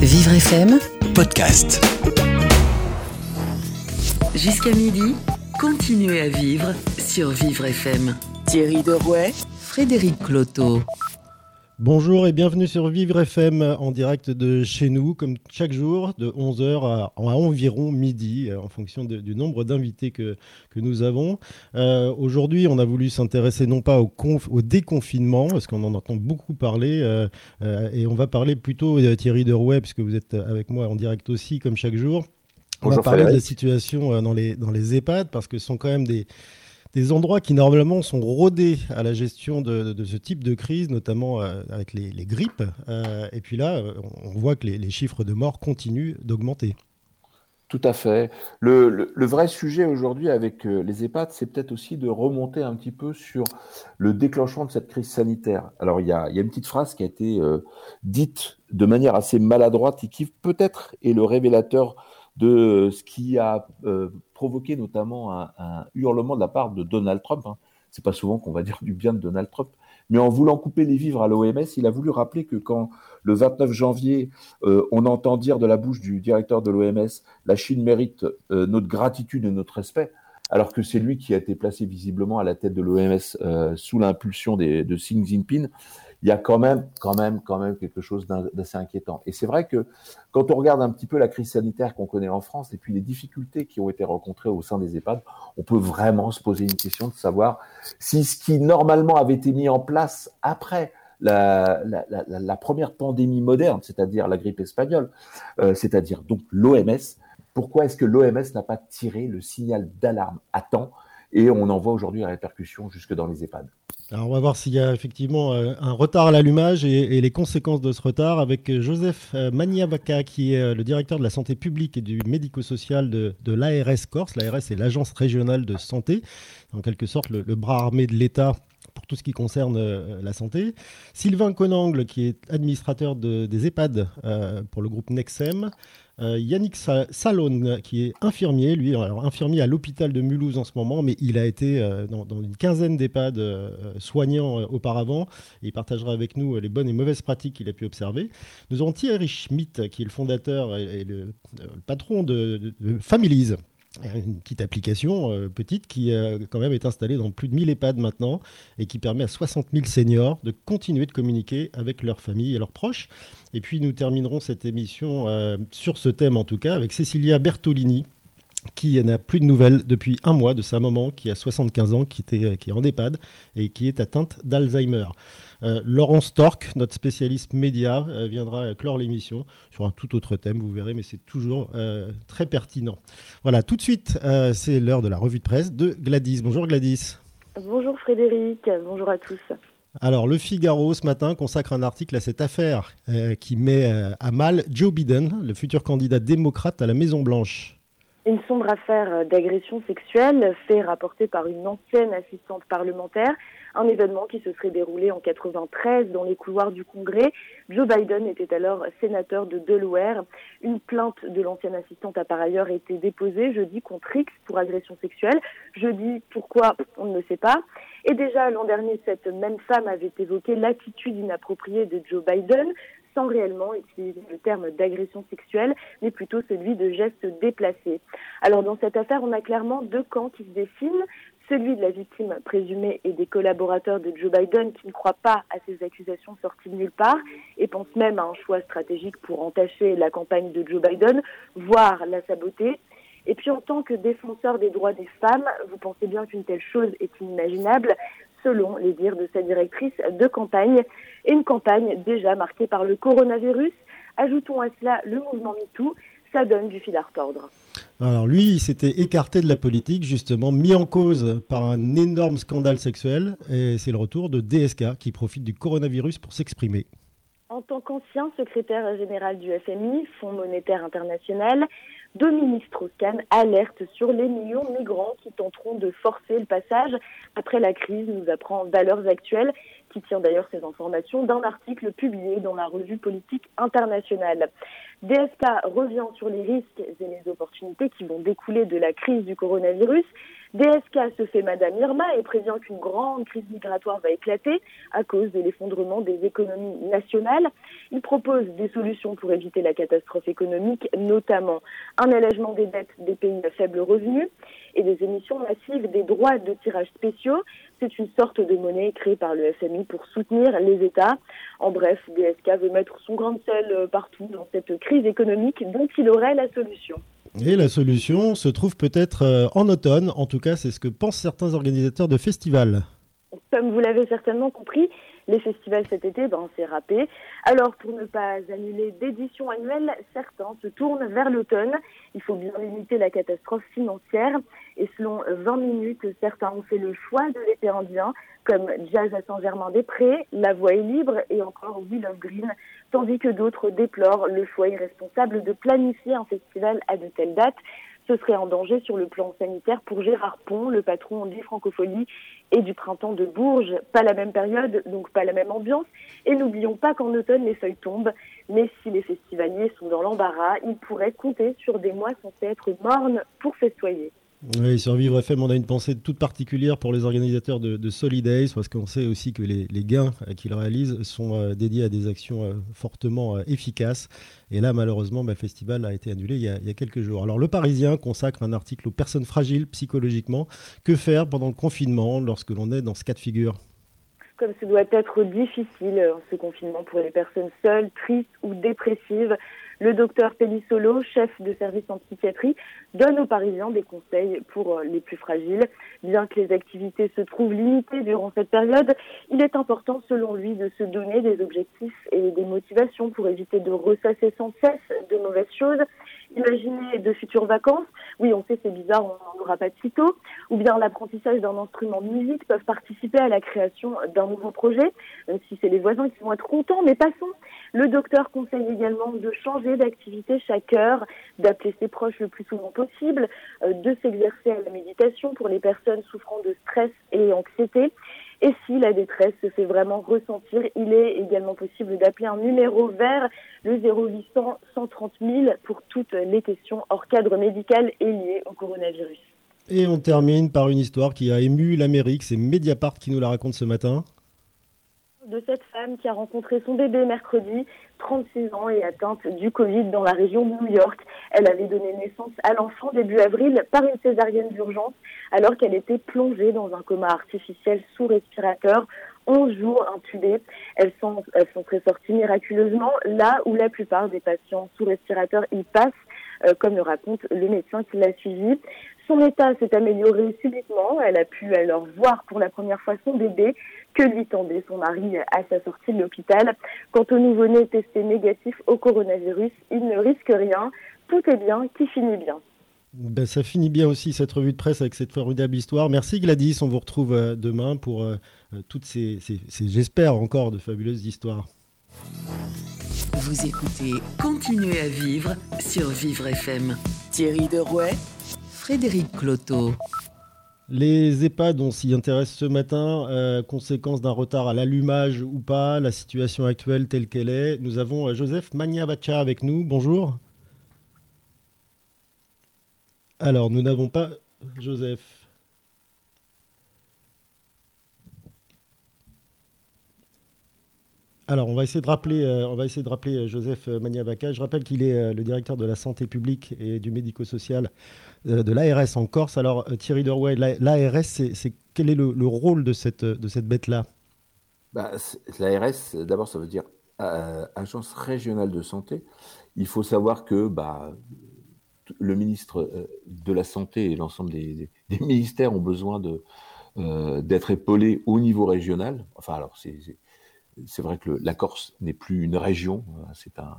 Vivre FM, podcast. jusqu'à midi, continuez à vivre sur Vivre FM. Thierry Derouet, Frédéric Cloteau. Bonjour et bienvenue sur Vivre FM en direct de chez nous, comme chaque jour, de 11h à, à environ midi, euh, en fonction de- du nombre d'invités que, que nous avons. Euh, Aujourd'hui, on a voulu s'intéresser non pas au, conf- au déconfinement, parce qu'on en entend beaucoup parler, euh, euh, et on va parler plutôt de Thierry Derouet, puisque vous êtes avec moi en direct aussi, comme chaque jour. On va parler de la situation dans les, dans les EHPAD, parce que ce sont quand même des, des endroits qui normalement sont rodés à la gestion de, ce type de crise, notamment euh, avec les, les grippes. Euh, et puis là, on voit que les, chiffres de morts continuent d'augmenter. Tout à fait. Le, vrai sujet aujourd'hui avec euh, les EHPAD, c'est peut-être aussi de remonter un petit peu sur le déclenchement de cette crise sanitaire. Alors, il y a, une petite phrase qui a été dite de manière assez maladroite et qui peut-être est le révélateur de ce qui a euh, provoqué notamment un, hurlement de la part de Donald Trump. Hein. C'est pas souvent qu'on va dire du bien de Donald Trump. Mais en voulant couper les vivres à l'OMS, il a voulu rappeler que quand le 29 janvier, euh, on entend dire de la bouche du directeur de l'OMS la Chine mérite euh, notre gratitude et notre respect, alors que c'est lui qui a été placé visiblement à la tête de l'OMS euh, sous l'impulsion de Xi Jinping, il y a quand même, quand même, quand même quelque chose d'assez inquiétant. Et c'est vrai que quand on regarde un petit peu la crise sanitaire qu'on connaît en France et puis les difficultés qui ont été rencontrées au sein des EHPAD, on peut vraiment se poser une question de savoir si ce qui normalement avait été mis en place après la première pandémie moderne, c'est-à-dire la grippe espagnole, euh, c'est-à-dire donc l'OMS, pourquoi est-ce que l'OMS n'a pas tiré le signal d'alarme à temps et on en voit aujourd'hui la répercussion jusque dans les EHPAD? Alors on va voir s'il y a effectivement euh, un retard à l'allumage et, les conséquences de ce retard avec euh, Joseph euh, Maniavaca, qui est le directeur de la santé publique et du médico-social de, de l'ARS Corse. L'ARS est l'agence régionale de santé, en quelque sorte le bras armé de l'État pour tout ce qui concerne euh, la santé. Sylvain Conangle, qui est administrateur de- des EHPAD euh, pour le groupe Nexem. Euh, Yannick Sa- Salone, qui est infirmier, lui, infirmier à l'hôpital de Mulhouse en ce moment, mais il a été dans, une quinzaine d'EHPAD soignants auparavant. Il partagera avec nous les bonnes et mauvaises pratiques qu'il a pu observer. Nous avons Thierry Schmitt, qui est le fondateur et, le, patron de, de Families. Une petite application euh, petite qui euh, est installée dans plus de 1000 EHPAD maintenant et qui permet à 60 000 seniors de continuer de communiquer avec leurs familles et leurs proches. Et puis nous terminerons cette émission euh, sur ce thème en tout cas avec Cecilia Bertolini qui n'a plus de nouvelles depuis un mois de sa maman qui a 75 ans, qui, était, qui est en EHPAD et qui est atteinte d'Alzheimer. Euh, Laurence Torque, notre spécialiste média, euh, viendra clore l'émission sur un tout autre thème, vous verrez, mais c'est toujours euh, très pertinent. Voilà, tout de suite, euh, c'est l'heure de la revue de presse de Gladys. Bonjour Gladys. Bonjour Frédéric, bonjour à tous. Alors, le Figaro ce matin consacre un article à cette affaire euh, qui met euh, à mal Joe Biden, le futur candidat démocrate à la Maison-Blanche. Une sombre affaire d'agression sexuelle fait rapporter par une ancienne assistante parlementaire, un événement qui se serait déroulé en 93 dans les couloirs du Congrès. Joe Biden était alors sénateur de Delaware. Une plainte de l'ancienne assistante a par ailleurs été déposée jeudi contre X pour agression sexuelle. Jeudi, pourquoi On ne le sait pas. Et déjà l'an dernier, cette même femme avait évoqué l'attitude inappropriée de Joe Biden sans réellement utiliser le terme d'agression sexuelle, mais plutôt celui de geste déplacé. Alors dans cette affaire, on a clairement deux camps qui se dessinent, celui de la victime présumée et des collaborateurs de Joe Biden qui ne croient pas à ces accusations sorties de nulle part et pensent même à un choix stratégique pour entacher la campagne de Joe Biden, voire la saboter. Et puis en tant que défenseur des droits des femmes, vous pensez bien qu'une telle chose est inimaginable, selon les dires de sa directrice de campagne, et une campagne déjà marquée par le coronavirus. Ajoutons à cela le mouvement MeToo, ça donne du fil à retordre. Alors lui, il s'était écarté de la politique, justement, mis en cause par un énorme scandale sexuel, et c'est le retour de DSK qui profite du coronavirus pour s'exprimer. En tant qu'ancien secrétaire général du FMI, Fonds monétaire international, Dominique Strauss-Kahn alerte sur les millions de migrants qui tenteront de forcer le passage après la crise, nous apprend Valeurs Actuelles. qui tire d'ailleurs ces informations d'un article publié dans la revue politique internationale. DSK revient sur les risques et les opportunités qui vont découler de la crise du coronavirus. DSK se fait Madame Irma et prévient qu'une grande crise migratoire va éclater à cause de l'effondrement des économies nationales. Il propose des solutions pour éviter la catastrophe économique, notamment un allègement des dettes des pays à faible revenu et des émissions massives des droits de tirage spéciaux. C'est une sorte de monnaie créée par le FMI pour soutenir les États. En bref, DSK veut mettre son grain de sel partout dans cette crise économique dont il aurait la solution. Et la solution se trouve peut-être euh, en automne, en tout cas c'est ce que pensent certains organisateurs de festivals. Comme vous l'avez certainement compris, les festivals cet été, ben, c'est râpé. Alors, pour ne pas annuler d'édition annuelle, certains se tournent vers l'automne. Il faut bien limiter la catastrophe financière. Et selon 20 minutes, certains ont fait le choix de l'été indien, comme Jazz à Saint-Germain-des-Prés, La Voix est libre et encore Will of Green, tandis que d'autres déplorent le choix irresponsable de planifier un festival à de telles dates ce serait en danger sur le plan sanitaire pour Gérard Pont, le patron des Francopholies et du printemps de Bourges. Pas la même période, donc pas la même ambiance. Et n'oublions pas qu'en automne, les feuilles tombent. Mais si les festivaliers sont dans l'embarras, ils pourraient compter sur des mois censés être mornes pour festoyer. Oui, sur Vivre FM, on a une pensée toute particulière pour les organisateurs de, de Solidays, parce qu'on sait aussi que les, gains qu'ils réalisent sont euh, dédiés à des actions euh, fortement euh, efficaces. Et là, malheureusement, bah, le festival a été annulé il y a, il y a, quelques jours. Alors, Le Parisien consacre un article aux personnes fragiles psychologiquement. Que faire pendant le confinement lorsque l'on est dans ce cas de figure? Comme ce doit être difficile, ce confinement pour les personnes seules, tristes ou dépressives. Le docteur Pellissolo, chef de service en psychiatrie, donne aux Parisiens des conseils pour euh, les plus fragiles. Bien que les activités se trouvent limitées durant cette période, il est important, selon lui, de se donner des objectifs et des motivations pour éviter de ressasser sans cesse de mauvaises choses. Imaginez de futures vacances. Oui, on sait, c'est bizarre, on n'en aura pas de sitôt. Ou bien l'apprentissage d'un instrument de musique peuvent participer à la création d'un nouveau projet, même si c'est les voisins qui vont être contents, mais passons. Le docteur conseille également de changer d'activité chaque heure, d'appeler ses proches le plus souvent possible, euh, de s'exercer à la méditation pour les personnes souffrant de stress et anxiété. Et si la détresse se fait vraiment ressentir, il est également possible d'appeler un numéro vert, le 0800 130 000, pour toutes les questions hors cadre médical et liées au coronavirus. Et on termine par une histoire qui a ému l'Amérique. C'est Mediapart qui nous la raconte ce matin de cette femme qui a rencontré son bébé mercredi, 36 ans et atteinte du Covid dans la région de New York. Elle avait donné naissance à l'enfant début avril par une césarienne d'urgence alors qu'elle était plongée dans un coma artificiel sous respirateur 11 jours intubée. Elles sont, elles sont très sorties miraculeusement là où la plupart des patients sous respirateur y passent, comme le raconte le médecin qui l'a suivie. Son état s'est amélioré subitement. Elle a pu alors voir pour la première fois son bébé que lui tendait son mari à sa sortie de l'hôpital. Quant au nouveau-né testé négatif au coronavirus, il ne risque rien. Tout est bien qui finit bien. Ben, ça finit bien aussi cette revue de presse avec cette formidable histoire. Merci Gladys, on vous retrouve euh, demain pour euh, euh, toutes ces j'espère encore, de fabuleuses histoires. Vous écoutez Continuez à vivre sur Vivre FM. Thierry Derouet, Frédéric Cloteau. Les EHPAD, on s'y intéresse ce matin, euh, conséquence d'un retard à l'allumage ou pas, la situation actuelle telle qu'elle est. Nous avons euh, Joseph Magnabacha avec nous. Bonjour. Alors, nous n'avons pas Joseph. Alors, on va essayer de rappeler, euh, on va euh, Joseph Magnabaca. Je rappelle qu'il est euh, le directeur de la santé publique et du médico-social de l'ARS en Corse. Alors, Thierry Derway, l'ARS, c'est quel est le, rôle de cette, bête-là? Bah, L'ARS, d'abord, ça veut dire Agence régionale de santé. Il faut savoir que bah, le ministre de la Santé et l'ensemble des, des, ministères ont besoin d'être épaulés au niveau régional. Enfin, alors, c'est c'est vrai que la Corse n'est plus une région, euh, c'est un,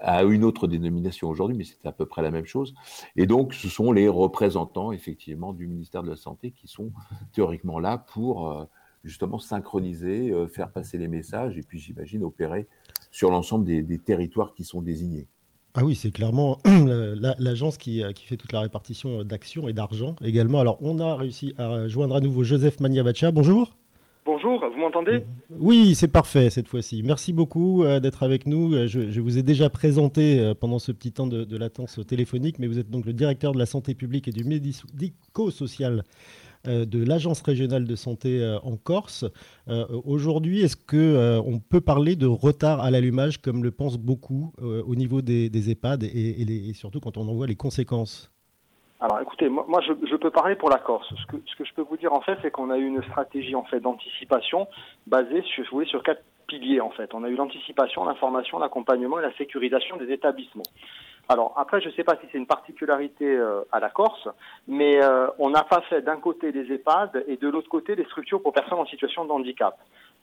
a une autre dénomination aujourd'hui, mais c'est à peu près la même chose. Et donc, ce sont les représentants, effectivement, du ministère de la Santé qui sont théoriquement là pour euh, justement synchroniser, euh, faire passer les messages et puis, j'imagine, opérer sur l'ensemble des, territoires qui sont désignés. Ah oui, c'est clairement l'agence qui, qui, fait toute la répartition d'actions et d'argent également. Alors, on a réussi à joindre à nouveau Joseph Maniavacha. Bonjour. Bonjour, vous m'entendez? Oui, c'est parfait cette fois-ci. Merci beaucoup euh, d'être avec nous. Euh, je, vous ai déjà présenté euh, pendant ce petit temps de, latence téléphonique, mais vous êtes donc le directeur de la santé publique et du médico-social de l'Agence régionale de santé en Corse. Aujourd'hui, est-ce qu'on peut parler de retard à l'allumage, comme le pensent beaucoup au niveau des, EHPAD et, surtout quand on en voit les conséquences? Alors écoutez, moi, je, peux parler pour la Corse. Ce que, ce que je peux vous dire en fait, c'est qu'on a eu une stratégie en fait d'anticipation basée sur, sur quatre piliers en fait. On a eu l'anticipation, l'information, l'accompagnement et la sécurisation des établissements. Alors après, je ne sais pas si c'est une particularité euh, à la Corse, mais euh, on n'a pas fait d'un côté les EHPAD et de l'autre côté les structures pour personnes en situation de handicap.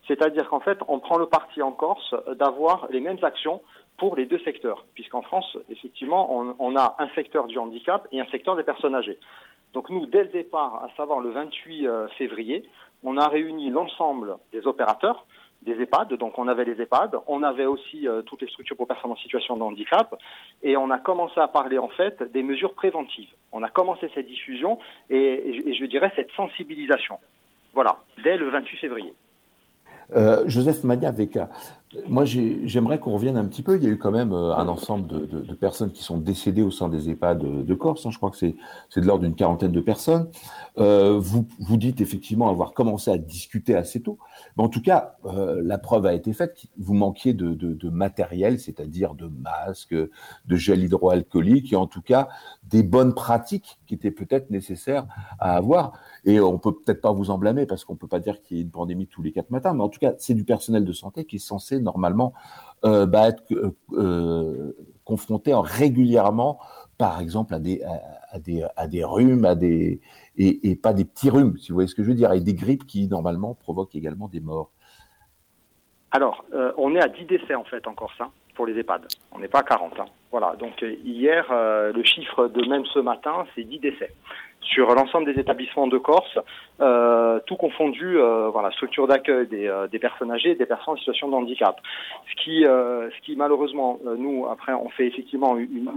C'est-à-dire qu'en fait, on prend le parti en Corse d'avoir les mêmes actions pour les deux secteurs, puisqu'en France, effectivement, on, a un secteur du handicap et un secteur des personnes âgées. Donc nous, dès le départ, à savoir le 28 euh, février, on a réuni l'ensemble des opérateurs, des EHPAD, donc on avait les EHPAD, on avait aussi euh, toutes les structures pour personnes en situation de handicap, et on a commencé à parler en fait des mesures préventives. On a commencé cette diffusion et, je dirais cette sensibilisation. Voilà, dès le 28 février. Euh, Joseph Mania Veka, moi j'aimerais qu'on revienne un petit peu. Il y a eu quand même euh, un ensemble de, personnes qui sont décédées au sein des EHPAD de, Corse. Hein. Je crois que c'est de l'ordre d'une quarantaine de personnes. Euh, vous, vous dites effectivement avoir commencé à discuter assez tôt. Mais en tout cas, la preuve a été faite. Vous manquiez de, de matériel, c'est-à-dire de masques, de gel hydroalcoolique et en tout cas des bonnes pratiques qui étaient peut-être nécessaires à avoir. Et on peut peut-être pas vous en blâmer parce qu'on peut pas dire qu'il y ait une pandémie tous les quatre matins, mais en tout cas, c'est du personnel de santé qui est censé normalement euh, être euh, euh, confronté régulièrement, par exemple, à des, rhumes, à des et, pas des petits rhumes, si vous voyez ce que je veux dire, et des grippes qui normalement provoquent également des morts. Alors, on est à 10 décès en fait encore ça pour les EHPAD. On n'est pas à 40. Hein. Voilà, donc hier, le chiffre de même ce matin, c'est 10 décès sur l'ensemble des établissements de Corse, euh, tout confondu, euh, voilà, structure d'accueil des, euh, des, personnes âgées et des personnes en situation de handicap. Ce qui, ce qui malheureusement, nous, après, on fait effectivement une,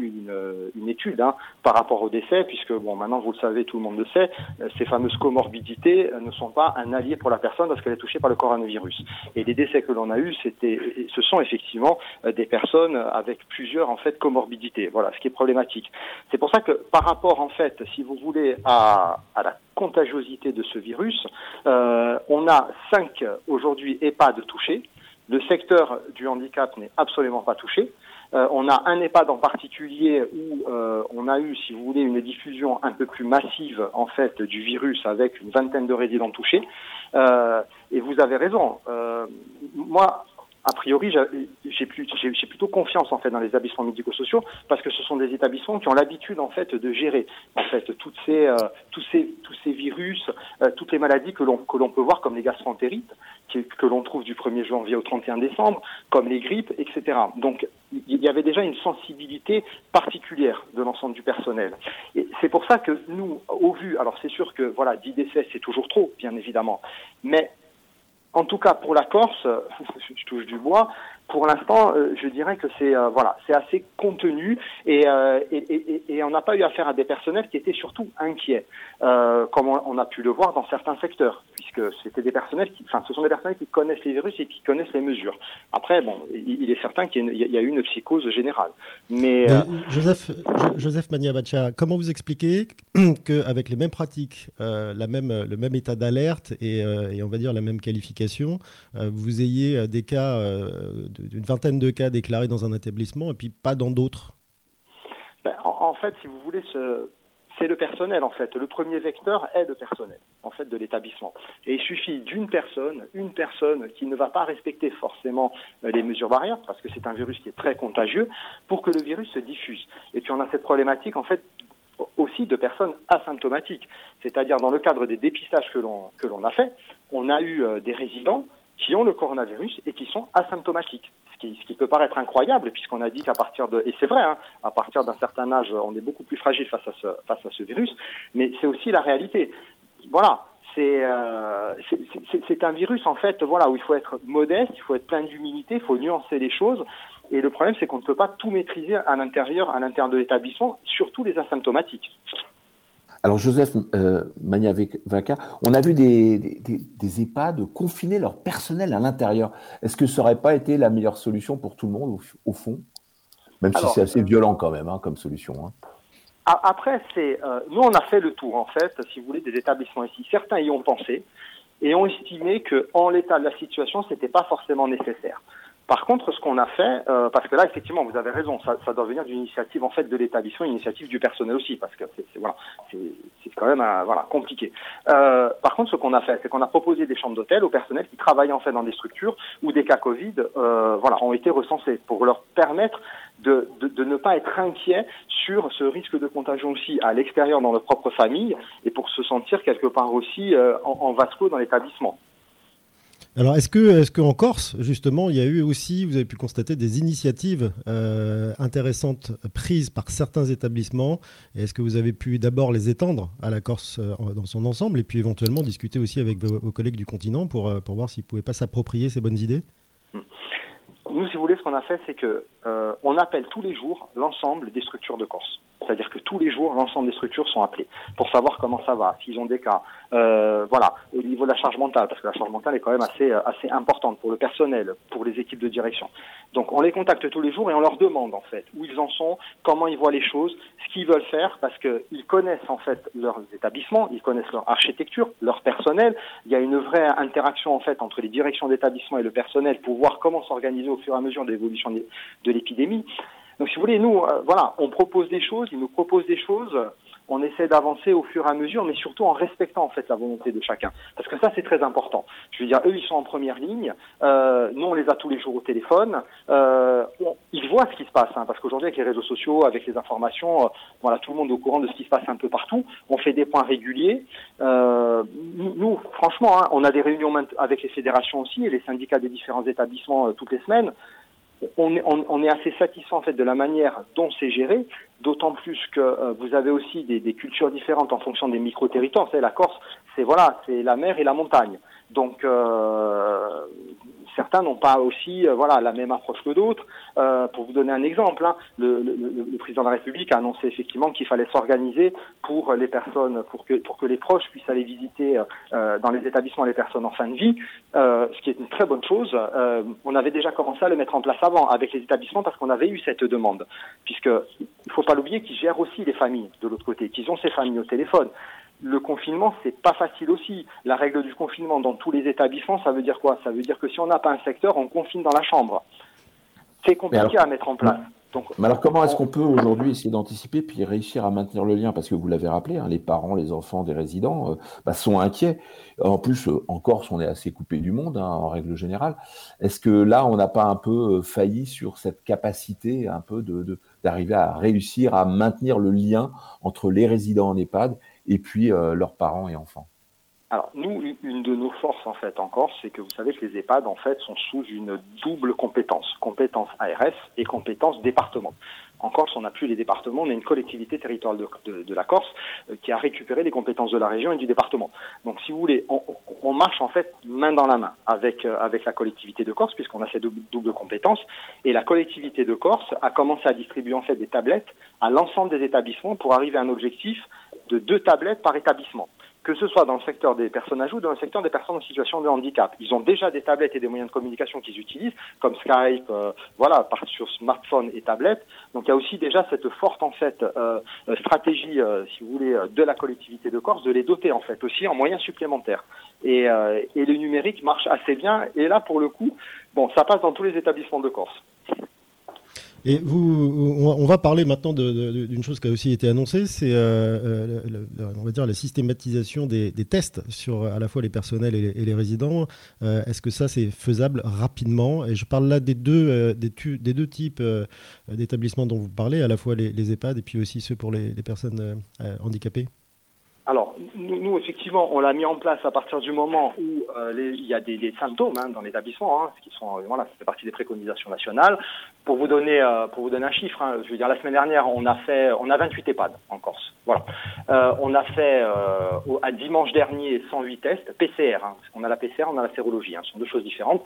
une, étude hein, par rapport au décès, puisque, bon, maintenant, vous le savez, tout le monde le sait, ces fameuses comorbidités ne sont pas un allié pour la personne parce qu'elle est touchée par le coronavirus. Et les décès que l'on a eus, ce sont effectivement des personnes avec plusieurs, en fait, comorbidités. Voilà, ce qui est problématique. C'est pour ça que, par rapport, en fait, si vous voulez, à, à la contagiosité de ce virus. Euh, on a cinq aujourd'hui EHPAD touchés. Le secteur du handicap n'est absolument pas touché. Euh, on a un EHPAD en particulier où euh, on a eu, si vous voulez, une diffusion un peu plus massive en fait du virus avec une vingtaine de résidents touchés. et vous avez raison. moi, a priori, j'ai plutôt confiance en fait dans les établissements médico-sociaux parce que ce sont des établissements qui ont l'habitude en fait de gérer en fait toutes ces, euh, tous ces, tous ces virus, euh, toutes les maladies que l'on que l'on peut voir comme les gastroentérites que l'on trouve du 1er janvier au 31 décembre, comme les grippes, etc. Donc il y avait déjà une sensibilité particulière de l'ensemble du personnel. Et c'est pour ça que nous, au vu, alors c'est sûr que voilà, 10 décès c'est toujours trop, bien évidemment, mais en tout cas, pour la Corse, je touche du bois, pour l'instant, euh, je dirais que c'est euh, voilà, c'est assez contenu euh, et, et, et, on n'a pas eu affaire à des personnels qui étaient surtout inquiets, comme on, a pu le voir dans certains secteurs, puisque c'était des personnels qui, enfin, ce sont des personnels qui connaissent les virus et qui connaissent les mesures. Après, bon, il, est certain qu'il y, a eu une psychose générale. Mais, Joseph, Joseph Maniabacha, comment vous expliquez qu'avec les mêmes pratiques, la même, le même état d'alerte et, et, on va dire la même qualification, vous ayez des cas de d'une vingtaine de cas déclarés dans un établissement et puis pas dans d'autres ben, en, fait, si vous voulez, c'est le personnel en fait. Le premier vecteur est le personnel en fait de l'établissement. Et il suffit d'une personne, une personne qui ne va pas respecter forcément euh, les mesures barrières parce que c'est un virus qui est très contagieux pour que le virus se diffuse. Et puis on a cette problématique en fait aussi de personnes asymptomatiques. C'est-à-dire dans le cadre des dépistages que l'on que l'on a fait, on a eu euh, des résidents qui ont le coronavirus et qui sont asymptomatiques. Ce qui, peut paraître incroyable, puisqu'on a dit qu'à partir de, et c'est vrai, hein, à partir d'un certain âge, on est beaucoup plus fragile face à ce, virus, mais c'est aussi la réalité. Voilà, c'est euh, c'est un virus en fait voilà où il faut être modeste, il faut être plein d'humilité, il faut nuancer les choses. Et le problème c'est qu'on ne peut pas tout maîtriser à l'intérieur à l'intérieur de l'établissement, surtout les asymptomatiques. Alors Joseph euh, on a vu des, des, des, EHPAD confiner leur personnel à l'intérieur. Est-ce que ça n'aurait pas été la meilleure solution pour tout le monde au, fond? Même si c'est assez violent quand même hein, comme solution. Hein. Après, c'est euh, nous on a fait le tour en fait, si vous voulez, des établissements ici. Certains y ont pensé et ont estimé que en l'état de la situation, c'était pas forcément nécessaire. Par contre, ce qu'on a fait, euh, parce que là, effectivement, vous avez raison, ça, doit venir d'une initiative en fait de l'établissement, une initiative du personnel aussi, parce que c'est voilà, c'est quand même euh, voilà compliqué. Euh, par contre, ce qu'on a fait, c'est qu'on a proposé des chambres d'hôtel aux personnels qui travaillent en fait dans des structures où des cas Covid, voilà, ont été recensés pour leur permettre de, ne pas être inquiet sur ce risque de contagion aussi à l'extérieur dans leur propre famille et pour se sentir quelque part aussi en, en vasco dans l'établissement. Alors, est-ce que, est-ce qu'en Corse, justement, il y a eu aussi, vous avez pu constater des initiatives euh, intéressantes prises par certains établissements? Est-ce que vous avez pu d'abord les étendre à la Corse euh, dans son ensemble et puis éventuellement discuter aussi avec vos, collègues du continent pour, euh, pour voir s'ils ne pouvaient pas s'approprier ces bonnes idées? Nous, si vous voulez, ce qu'on a fait, c'est que appelle tous les jours l'ensemble des structures de Corse. C'est-à-dire que tous les jours, l'ensemble des structures sont appelées pour savoir comment ça va, s'ils ont des cas. Euh, voilà, au niveau de la charge mentale, parce que la charge mentale est quand même assez, euh, assez importante pour le personnel, pour les équipes de direction. Donc on les contacte tous les jours et on leur demande en fait où ils en sont, comment ils voient les choses, ce qu'ils veulent faire, parce qu'ils connaissent en fait leurs établissements, ils connaissent leur architecture, leur personnel. Il y a une vraie interaction en fait entre les directions d'établissement et le personnel pour voir comment s'organiser au fur et à mesure de l'évolution de l'épidémie. Donc, si vous voulez, nous, euh, voilà, on propose des choses, ils nous proposent des choses, on essaie d'avancer au fur et à mesure, mais surtout en respectant en fait la volonté de chacun. Parce que ça, c'est très important. Je veux dire, eux, ils sont en première ligne. Euh, nous, on les a tous les jours au téléphone. Euh, ils voient ce qui se passe, hein, parce qu'aujourd'hui, avec les réseaux sociaux, avec les informations, euh, voilà, tout le monde est au courant de ce qui se passe un peu partout. On fait des points réguliers. Euh, nous, franchement, hein, on a des réunions avec les fédérations aussi et les syndicats des différents établissements toutes les semaines on est, on, est, assez satisfait en fait de la manière dont c'est géré, d'autant plus que euh, vous avez aussi des, des, cultures différentes en fonction des micro-territoires. C'est la Corse, c'est voilà, c'est la mer et la montagne. Donc euh, certains n'ont pas aussi euh, voilà la même approche que d'autres. Euh, pour vous donner un exemple, hein, le, président de la République a annoncé effectivement qu'il fallait s'organiser pour les personnes, pour que pour que les proches puissent aller visiter euh, dans les établissements les personnes en fin de vie, ce qui est une très bonne chose. On avait déjà commencé à le mettre en place avant avec les établissements parce qu'on avait eu cette demande, puisque il faut pas l'oublier qu'ils gèrent aussi les familles de l'autre côté, qu'ils ont ces familles au téléphone le confinement, c'est pas facile aussi. La règle du confinement dans tous les établissements, ça veut dire quoi? Ça veut dire que si on n'a pas un secteur, on confine dans la chambre. C'est compliqué à mettre en place. Donc, mais alors comment est-ce qu'on peut aujourd'hui essayer d'anticiper puis réussir à maintenir le lien? Parce que vous l'avez rappelé, hein, les parents, les enfants des résidents euh, bah, sont inquiets. En plus, euh, en Corse, on est assez coupé du monde hein, en règle générale. Est-ce que là, on n'a pas un peu euh, failli sur cette capacité un peu de d'arriver à réussir à maintenir le lien entre les résidents en EHPAD et puis euh, leurs parents et enfants alors nous, une de nos forces en fait en Corse, c'est que vous savez que les EHPAD en fait sont sous une double compétence, compétence ARS et compétence département. En Corse, on n'a plus les départements, on a une collectivité territoriale de, la Corse euh, qui a récupéré les compétences de la région et du département. Donc, si vous voulez, on, marche en fait main dans la main avec euh, avec la collectivité de Corse puisqu'on a ces double, double compétences. Et la collectivité de Corse a commencé à distribuer en fait des tablettes à l'ensemble des établissements pour arriver à un objectif de deux tablettes par établissement que ce soit dans le secteur des personnes âgées ou dans le secteur des personnes en situation de handicap. Ils ont déjà des tablettes et des moyens de communication qu'ils utilisent, comme Skype, euh, voilà, sur smartphone et tablette. Donc il y a aussi déjà cette forte en fait euh, stratégie, euh, si vous voulez, de la collectivité de Corse de les doter en fait aussi en moyens supplémentaires. Et, et le numérique marche assez bien. Et là, pour le coup, bon, ça passe dans tous les établissements de Corse. Et vous, on va parler maintenant d'une chose qui a aussi été annoncée, c'est euh, euh, on va dire la systématisation des, tests sur à la fois les personnels et les, résidents. Euh, est-ce que ça c'est faisable rapidement? Et je parle là des deux des, deux types d'établissements dont vous parlez, à la fois les, EHPAD et puis aussi ceux pour les, personnes handicapées. Alors, nous, effectivement, on l'a mis en place à partir du moment où euh, il y a des, symptômes hein, dans l'établissement, hein, qui sont, voilà, c'est partie des préconisations nationales. Pour vous donner, euh, pour vous donner un chiffre, hein, je veux dire, la semaine dernière, on a fait, on a 28 EHPAD en Corse. Voilà. Euh, on a fait à dimanche dernier 108 tests PCR. Hein, on a la PCR, on a la sérologie. Hein, ce sont deux choses différentes.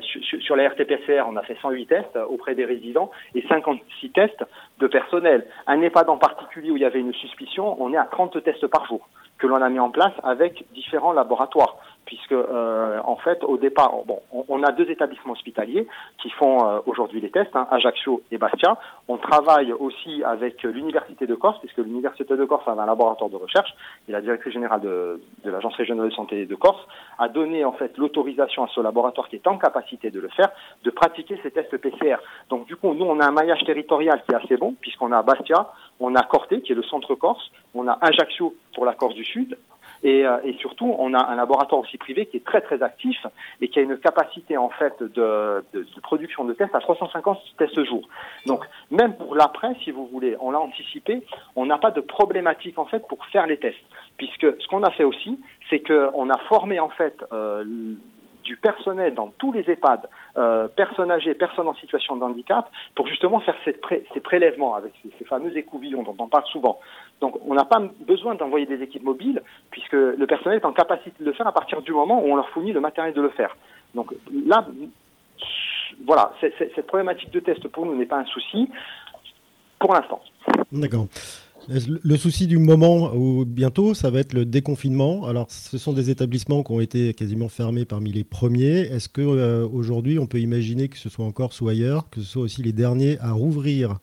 Sur, sur, la RT-PCR, on a fait 108 tests auprès des résidents et 56 tests de personnel. Un EHPAD en particulier où il y avait une suspicion, on est à 30 tests par jour que l'on a mis en place avec différents laboratoires puisque euh, en fait au départ, bon, on, a deux établissements hospitaliers qui font euh, aujourd'hui les tests, hein, Ajaccio et Bastia. On travaille aussi avec l'université de Corse, puisque l'université de Corse a un laboratoire de recherche et la directrice générale de, de l'agence régionale de santé de Corse a donné en fait l'autorisation à ce laboratoire qui est en capacité de le faire, de pratiquer ces tests PCR. Donc du coup, nous on a un maillage territorial qui est assez bon, puisqu'on a Bastia, on a Corté qui est le centre Corse, on a Ajaccio pour la Corse du Sud, et, euh, et, surtout, on a un laboratoire aussi privé qui est très très actif et qui a une capacité en fait de production de tests à 350 tests jour. Donc même pour l'après, si vous voulez, on l'a anticipé, on n'a pas de problématique en fait pour faire les tests, puisque ce qu'on a fait aussi, c'est qu'on a formé en fait euh, du personnel dans tous les EHPAD, euh, personnes âgées, personnes en situation de handicap, pour justement faire ces, prélèvements avec ces, ces, fameux écouvillons dont on parle souvent. Donc on n'a pas besoin d'envoyer des équipes mobiles, puisque le personnel est en capacité de le faire à partir du moment où on leur fournit le matériel de le faire. Donc là, voilà, cette problématique de test pour nous n'est pas un souci pour l'instant. D'accord. Le souci du moment ou bientôt, ça va être le déconfinement. Alors, ce sont des établissements qui ont été quasiment fermés parmi les premiers. Est-ce que euh, aujourd'hui, on peut imaginer que ce soit en Corse ou ailleurs, que ce soit aussi les derniers à rouvrir?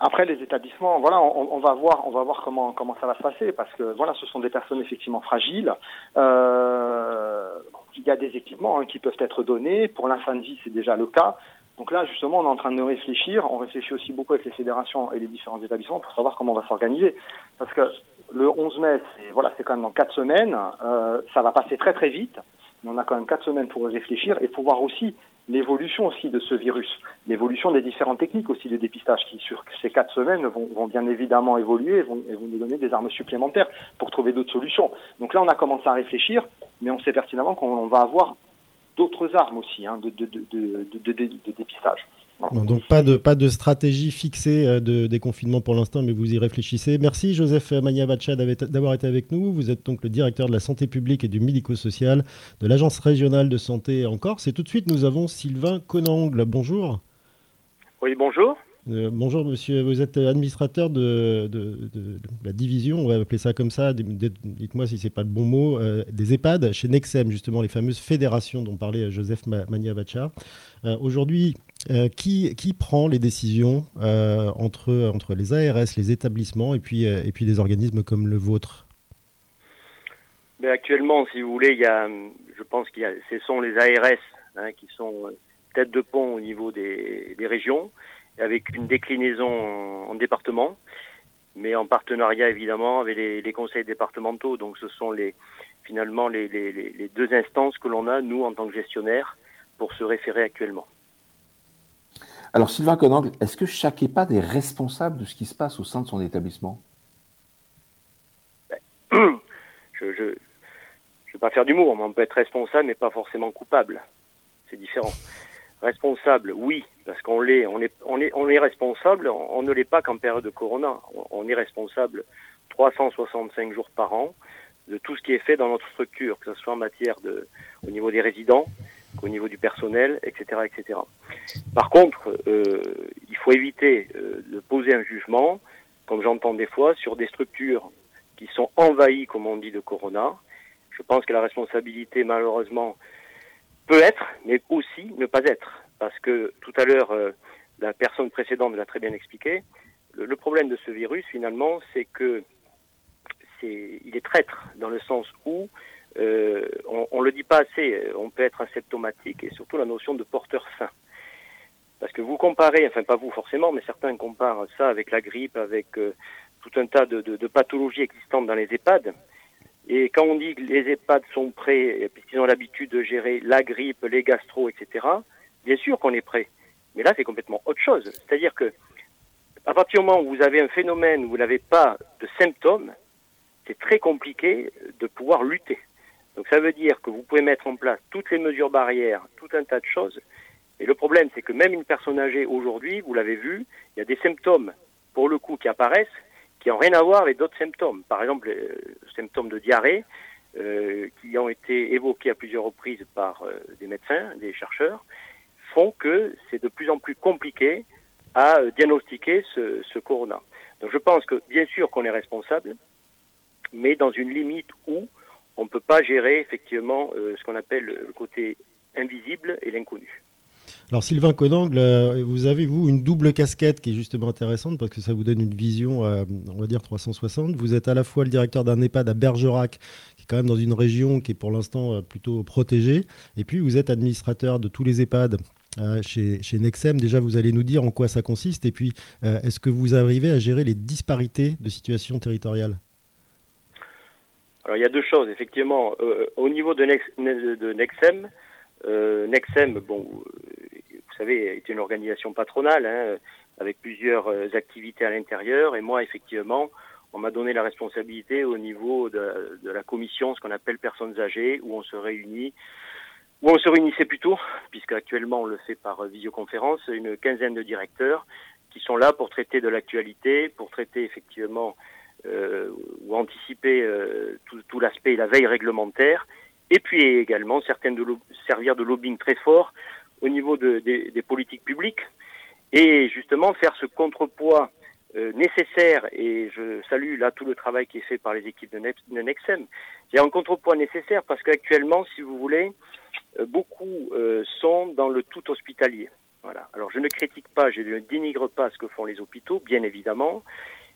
Après les établissements, voilà, on, va voir, on va voir comment ça va se passer parce que voilà, ce sont des personnes effectivement fragiles. Euh, il y a des équipements hein, qui peuvent être donnés pour vie, c'est déjà le cas. Donc là, justement, on est en train de réfléchir. On réfléchit aussi beaucoup avec les fédérations et les différents établissements pour savoir comment on va s'organiser. Parce que le 11 mai, c'est voilà, c'est quand même dans quatre semaines. Euh, ça va passer très très vite. Mais on a quand même quatre semaines pour réfléchir et pour voir aussi l'évolution aussi de ce virus, l'évolution des différentes techniques aussi de dépistage qui, sur ces quatre semaines, vont, vont bien évidemment évoluer et vont, et vont nous donner des armes supplémentaires pour trouver d'autres solutions. Donc là, on a commencé à réfléchir, mais on sait pertinemment qu'on va avoir d'autres armes aussi hein, de, de, de, de, dépistage. donc pas de, pas de stratégie fixée euh, de déconfinement pour l'instant, mais vous y réfléchissez. Merci Joseph Maniavacha d'avoir été avec nous. Vous êtes donc le directeur de la santé publique et du médico-social de l'Agence régionale de santé en Corse. Et tout de suite, nous avons Sylvain Conangle. Bonjour. Oui, bonjour. Euh, bonjour monsieur, vous êtes administrateur de, la division, on va appeler ça comme ça, dites-moi si c'est pas le bon mot, euh, des EHPAD chez Nexem, justement les fameuses fédérations dont parlait Joseph Maniavacha. Euh, aujourd'hui, qui, prend les décisions entre, les ARS, les établissements et puis, et des organismes comme le vôtre? Mais Actuellement, si vous voulez, il y a, je pense que ce sont les ARS hein, qui sont tête de pont au niveau des régions avec une déclinaison en, département, mais en partenariat évidemment avec les, conseils départementaux. Donc ce sont les, finalement les, les deux instances que l'on a, nous, en tant que gestionnaires, pour se référer actuellement. Alors Sylvain Conangle, est-ce que chaque EHPAD est responsable de ce qui se passe au sein de son établissement? Ben, Je ne je, je vais pas faire d'humour, mais on peut être responsable mais pas forcément coupable. C'est différent. Responsable, oui, parce qu'on l'est, on est, on est, on est responsable, on, ne l'est pas qu'en période de corona. On, est responsable 365 jours par an de tout ce qui est fait dans notre structure, que ce soit en matière de, au niveau des résidents, au niveau du personnel, etc., etc. Par contre, euh, il faut éviter euh, de poser un jugement, comme j'entends des fois, sur des structures qui sont envahies, comme on dit, de corona. Je pense que la responsabilité, malheureusement, peut être, mais aussi ne pas être. Parce que tout à l'heure, euh, la personne précédente l'a très bien expliqué. Le, problème de ce virus, finalement, c'est que c'est, il est traître dans le sens où euh, on, ne le dit pas assez. On peut être asymptomatique et surtout la notion de porteur sain. Parce que vous comparez, enfin pas vous forcément, mais certains comparent ça avec la grippe, avec euh, tout un tas de pathologies existantes dans les EHPAD. Et quand on dit que les EHPAD sont prêts, puisqu'ils ont l'habitude de gérer la grippe, les gastro, etc., bien sûr qu'on est prêt. Mais là, c'est complètement autre chose. C'est-à-dire que, à partir du moment où vous avez un phénomène où vous n'avez pas de symptômes, c'est très compliqué de pouvoir lutter. Donc ça veut dire que vous pouvez mettre en place toutes les mesures barrières, tout un tas de choses. Et le problème, c'est que même une personne âgée aujourd'hui, vous l'avez vu, il y a des symptômes, pour le coup, qui apparaissent, qui n'ont rien à voir avec d'autres symptômes. Par exemple, les euh, symptômes de diarrhée, euh, qui ont été évoqués à plusieurs reprises par euh, des médecins, des chercheurs, font que c'est de plus en plus compliqué à diagnostiquer ce, ce corona. Donc je pense que bien sûr qu'on est responsable, mais dans une limite où on ne peut pas gérer effectivement ce qu'on appelle le côté invisible et l'inconnu. Alors Sylvain Conangle, euh, vous avez vous une double casquette qui est justement intéressante parce que ça vous donne une vision, euh, on va dire 360. Vous êtes à la fois le directeur d'un EHPAD à Bergerac, qui est quand même dans une région qui est pour l'instant plutôt protégée, et puis vous êtes administrateur de tous les EHPAD chez, Nexem. Déjà, vous allez nous dire en quoi ça consiste, et puis est-ce que vous arrivez à gérer les disparités de situation territoriale? Alors il y a deux choses, effectivement. Euh, au niveau de, de Nexem, euh, Nexem, bon, vous savez, est une organisation patronale hein, avec plusieurs euh, activités à l'intérieur. Et moi, effectivement, on m'a donné la responsabilité au niveau de, la commission, ce qu'on appelle personnes âgées, où on se réunit, où on se réunissait plutôt, puisque actuellement on le fait par visioconférence, une quinzaine de directeurs qui sont là pour traiter de l'actualité, pour traiter effectivement euh, ou anticiper euh, tout, tout l'aspect et la veille réglementaire, et puis également certaines de servir de lobbying très fort au niveau de, des, politiques publiques, et justement faire ce contrepoids euh, nécessaire, et je salue là tout le travail qui est fait par les équipes de, de Nexem, a un contrepoids nécessaire parce qu'actuellement, si vous voulez, euh, beaucoup euh, sont dans le tout hospitalier. Voilà. Alors je ne critique pas, je ne dénigre pas ce que font les hôpitaux, bien évidemment,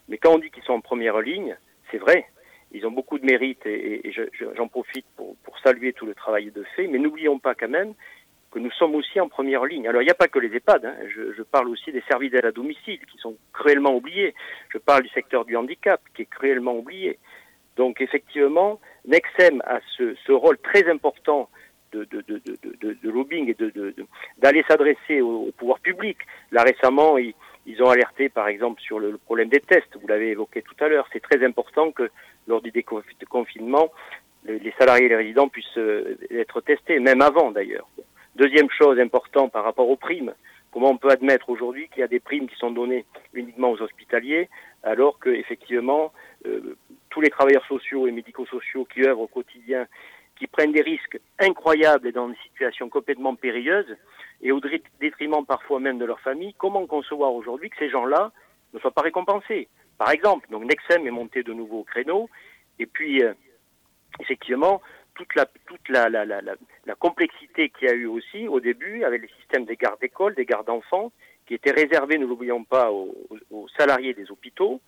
mais quand on dit qu'ils sont en première ligne, c'est vrai. Ils ont beaucoup de mérite et, j'en profite pour, saluer tout le travail de fait. Mais n'oublions pas quand même que nous sommes aussi en première ligne. Alors il n'y a pas que les EHPAD. Hein. Je, je, parle aussi des services d'aide à domicile qui sont cruellement oubliés. Je parle du secteur du handicap qui est cruellement oublié. Donc effectivement, Nexem a ce, ce rôle très important de, de, de, de lobbying et d'aller s'adresser au, au, pouvoir public. Là récemment, il, ils ont alerté, par exemple, sur le, problème des tests. Vous l'avez évoqué tout à l'heure. C'est très important que, lors du déconfinement, les salariés et les résidents puissent euh, être testés, même avant d'ailleurs. Deuxième chose importante par rapport aux primes. Comment on peut admettre aujourd'hui qu'il y a des primes qui sont données uniquement aux hospitaliers, alors que effectivement euh, tous les travailleurs sociaux et médico-sociaux qui œuvrent au quotidien, qui prennent des risques incroyables et dans des situations complètement périlleuses, et au détriment parfois même de leur famille, comment concevoir aujourd'hui que ces gens-là ne soient pas récompensés? Par exemple, donc Nexem est monté de nouveau au créneau, et puis euh, effectivement, toute la complexité qu'il y a eu aussi au début avec les systèmes des gardes d'école, des gardes d'enfants, qui étaient réservés, ne l'oublions pas, aux, salariés des hôpitaux.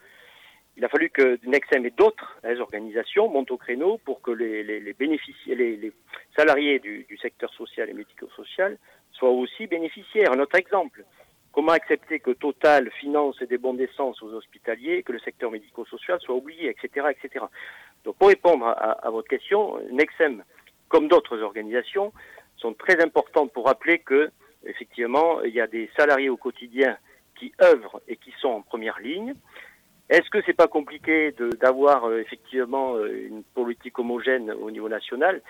Il a fallu que Nexem et d'autres hein, organisations montent au créneau pour que les salariés du, du secteur social et médico-social soient aussi bénéficiaires. Un autre exemple, comment accepter que Total finance des bons d'essence aux hospitaliers, que le secteur médico-social soit oublié, etc., etc. Donc pour répondre à, à votre question, Nexem, comme d'autres organisations, sont très importantes pour rappeler que effectivement il y a des salariés au quotidien qui œuvrent et qui sont en première ligne. Est-ce que c'est pas compliqué d'avoir euh, effectivement euh, une politique homogène au niveau national?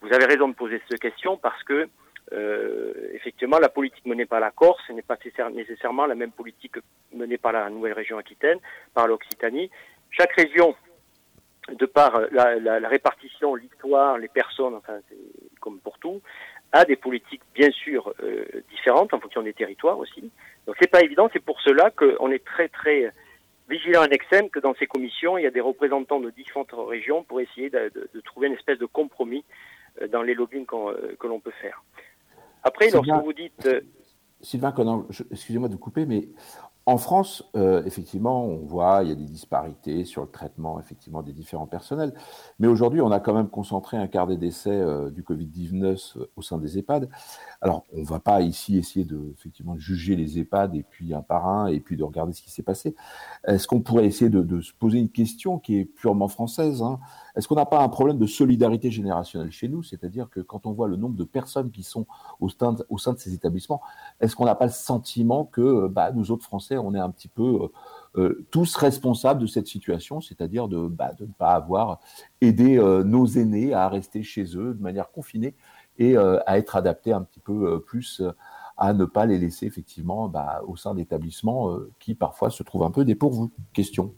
Vous avez raison de poser cette question parce que euh, effectivement, la politique menée par la Corse n'est pas nécessairement la même politique menée par la nouvelle région Aquitaine, par l'Occitanie. Chaque région, de par la, la, la répartition, l'histoire, les personnes, enfin, comme pour tout, a des politiques bien sûr euh, différentes en fonction des territoires aussi. Donc c'est pas évident. C'est pour cela qu'on est très très vigilant à Nexem que dans ces commissions, il y a des représentants de différentes régions pour essayer de, de, de trouver une espèce de compromis euh, dans les lobbying euh, que l'on peut faire. Après, lorsque vous dites. Euh, Sylvain excusez-moi de couper, mais en France, euh, effectivement, on voit, il y a des disparités sur le traitement, effectivement, des différents personnels. Mais aujourd'hui, on a quand même concentré un quart des décès euh, du Covid-19 euh, au sein des EHPAD. Alors, on ne va pas ici essayer de, effectivement, juger les EHPAD et puis un par un et puis de regarder ce qui s'est passé. Est-ce qu'on pourrait essayer de, de, se poser une question qui est purement française hein? Est-ce qu'on n'a pas un problème de solidarité générationnelle chez nous? C'est-à-dire que quand on voit le nombre de personnes qui sont au sein de, au sein de ces établissements, est-ce qu'on n'a pas le sentiment que bah, nous autres Français on est un petit peu euh, tous responsables de cette situation, c'est-à-dire de, bah, ne pas avoir aidé nos aînés à rester chez eux de manière confinée et à être adaptés un petit peu plus à ne pas les laisser effectivement bah, au sein d'établissements qui parfois se trouvent un peu dépourvus. Question.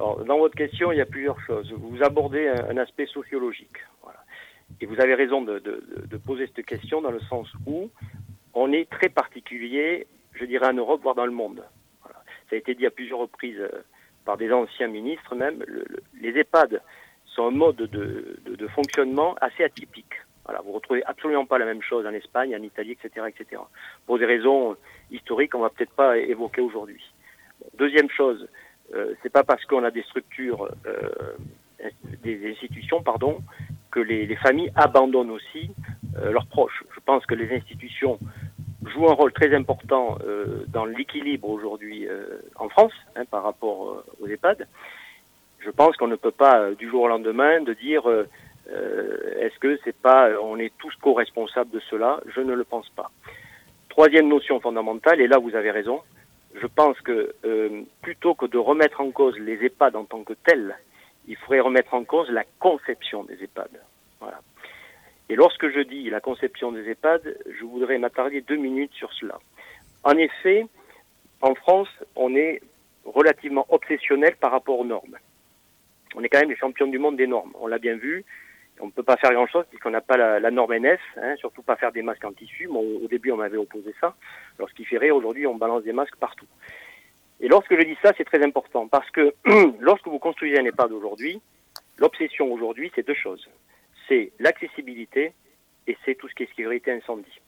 Dans votre question, il y a plusieurs choses. Vous abordez un, aspect sociologique. Et vous avez raison de, poser cette question dans le sens où on est très particulier, je dirais, en Europe, voire dans le monde. Ça a été dit à plusieurs reprises euh, par des anciens ministres même. les EHPAD sont un mode de, fonctionnement assez atypique. Voilà, vous retrouvez absolument pas la même chose en Espagne, en Italie, etc., etc. Pour des raisons historiques, on va peut-être pas évoquer aujourd'hui. Deuxième chose, euh, c'est pas parce qu'on a des structures, euh, des institutions, pardon, que les, les familles abandonnent aussi euh, leurs proches. Je pense que les institutions jouent un rôle très important euh, dans l'équilibre aujourd'hui euh, en France hein, par rapport aux EHPAD. Je pense qu'on ne peut pas du jour au lendemain de dire est-ce que c'est pas on est tous co-responsables de cela? Je ne le pense pas. Troisième notion fondamentale, et là vous avez raison, je pense que plutôt que de remettre en cause les EHPAD en tant que tels, il faudrait remettre en cause la conception des EHPAD. Voilà. Et lorsque je dis la conception des EHPAD, je voudrais m'attarder deux minutes sur cela. En effet, en France, on est relativement obsessionnel par rapport aux normes. On est quand même les champions du monde des normes. On l'a bien vu. On ne peut pas faire grand-chose puisqu'on n'a pas la, norme NS, hein, surtout pas faire des masques en tissu. au début, on m'avait opposé ça. Lorsqu'il fait rire, aujourd'hui, on balance des masques partout. Et lorsque je dis ça, c'est très important parce que lorsque vous construisez un EHPAD aujourd'hui, l'obsession aujourd'hui, c'est deux choses. C'est l'accessibilité et c'est tout ce qui est sécurité incendie.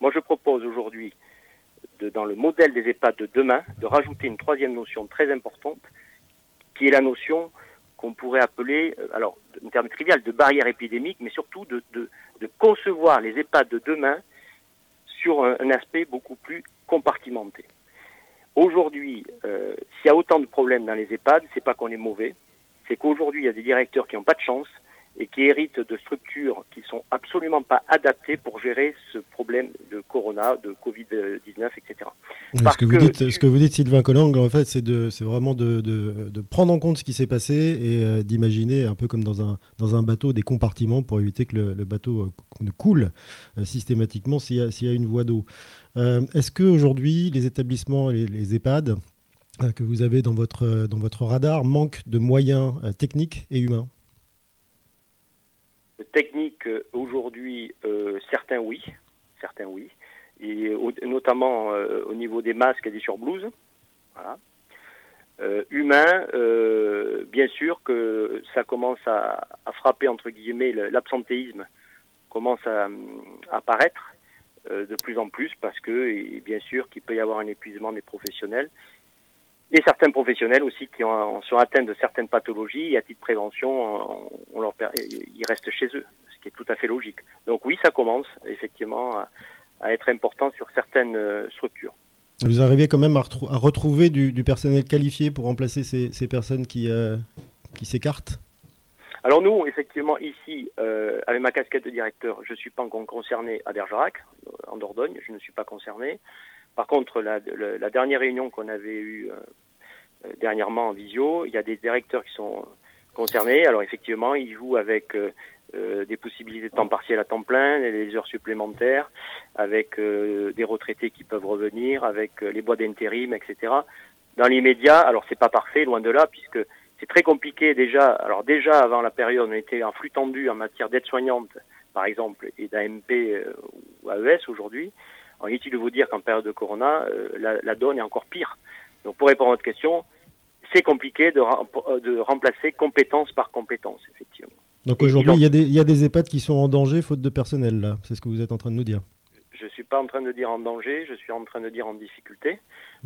Moi, je propose aujourd'hui, dans le modèle des EHPAD de demain, de rajouter une troisième notion très importante, qui est la notion qu'on pourrait appeler, euh, alors, en termes trivial, de barrière épidémique, mais surtout de, concevoir les EHPAD de demain sur un aspect beaucoup plus compartimenté. Aujourd'hui, euh, s'il y a autant de problèmes dans les EHPAD, c'est pas qu'on est mauvais, c'est qu'aujourd'hui il y a des directeurs qui n'ont pas de chance et qui héritent de structures qui sont absolument pas adaptées pour gérer ce problème de corona, de Covid-19, etc. ce, que vous dites, ce que vous dites, Sylvain Collang, en fait, c'est vraiment de, de, de, prendre en compte ce qui s'est passé et euh, d'imaginer un peu comme dans un, dans un bateau des compartiments pour éviter que le, bateau euh, ne coule euh, systématiquement s'il y, a une voie d'eau. est-ce qu'aujourd'hui, les établissements, les, les EHPAD que vous avez dans votre, dans votre radar manquent de moyens techniques et humains? Technique, euh, aujourd'hui, euh, certains oui, certains oui, et notamment euh, au niveau des masques et des surblouses. Voilà. humain, bien sûr que ça commence à, frapper entre guillemets l'absentéisme commence à, apparaître de plus en plus parce que et bien sûr qu'il peut y avoir un épuisement des professionnels et certains professionnels aussi qui ont, sont atteints de certaines pathologies et à titre de prévention, on leur, ils restent chez eux, ce qui est tout à fait logique. Donc oui, ça commence effectivement à, être important sur certaines euh, structures. Vous arrivez quand même à, retrouver du, personnel qualifié pour remplacer ces, personnes qui, euh, qui s'écartent? Alors nous, effectivement, ici, euh, avec ma casquette de directeur, je ne suis pas encore concerné à Bergerac, en Dordogne, je ne suis pas concerné. Par contre, la, la dernière réunion qu'on avait eue euh, dernièrement en visio, il y a des directeurs qui sont concernés. Alors effectivement, ils jouent avec euh, euh, des possibilités de temps partiel à temps plein, des heures supplémentaires, avec des retraités qui peuvent revenir, avec les bois d'intérim, etc. Dans l'immédiat, alors c'est pas parfait, loin de là, puisque c'est très compliqué déjà. Alors déjà avant la période, on était en flux tendu en matière d'aide soignante, par exemple, et d'AMP ou AES aujourd'hui. Inutile de vous dire qu'en période de Corona, euh, la, donne est encore pire? Donc pour répondre à votre question, c'est compliqué de, de, remplacer compétence par compétence, effectivement. Donc aujourd'hui, il, y, a des EHPAD qui sont en danger faute de personnel, là. C'est ce que vous êtes en train de nous dire. Je ne suis pas en train de dire en danger, je suis en train de dire en difficulté.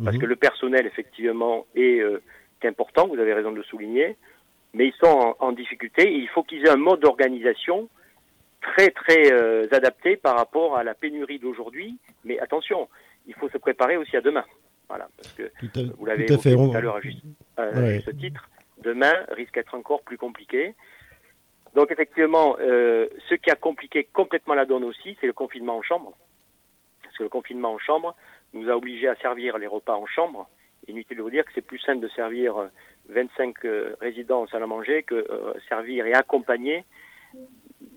Parce mhm. que le personnel, effectivement, est, euh, important, vous avez raison de le souligner. Mais ils sont en, en difficulté et il faut qu'ils aient un mode d'organisation très très euh, adapté par rapport à la pénurie d'aujourd'hui. Mais attention, il faut se préparer aussi à demain. Voilà, parce que vous l'avez dit tout à l'heure à juste, ce titre, demain risque d'être encore plus compliqué. Donc effectivement, euh, ce qui a compliqué complètement la donne aussi, c'est le confinement en chambre. Parce que le confinement en chambre nous a obligés à servir les repas en chambre. Inutile de vous dire que c'est plus simple de servir 25 résidents en salle à manger que servir et accompagner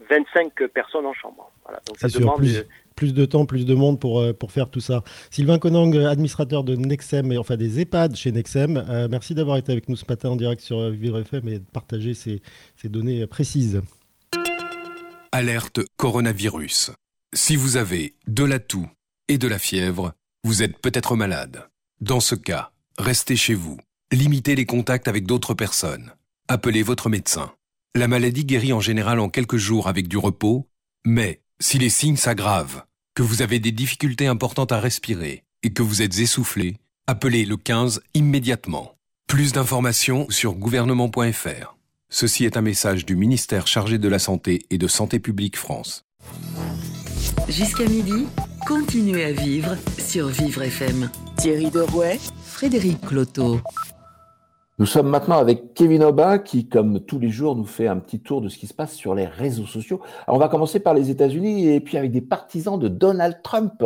25 personnes en chambre. Voilà. Donc ça demande plus, plus, de temps, plus de monde pour, pour faire tout ça. Sylvain Conang, administrateur de Nexem, et enfin des EHPAD chez Nexem, merci d'avoir été avec nous ce matin en direct sur Vivre FM et de partager ces, ces données précises. Alerte coronavirus. Si vous avez de la toux et de la fièvre, vous êtes peut-être malade. Dans ce cas, restez chez vous. Limitez les contacts avec d'autres personnes. Appelez votre médecin. La maladie guérit en général en quelques jours avec du repos, mais si les signes s'aggravent, que vous avez des difficultés importantes à respirer et que vous êtes essoufflé, appelez le 15 immédiatement. Plus d'informations sur gouvernement.fr. Ceci est un message du ministère chargé de la Santé et de Santé publique France. Jusqu'à midi, continuez à vivre sur Vivre FM. Thierry Derouet, Frédéric Cloteau. Nous sommes maintenant avec Kevin Oba qui, comme tous les jours, nous fait un petit tour de ce qui se passe sur les réseaux sociaux. On va commencer par les États-Unis et puis avec des partisans de Donald Trump.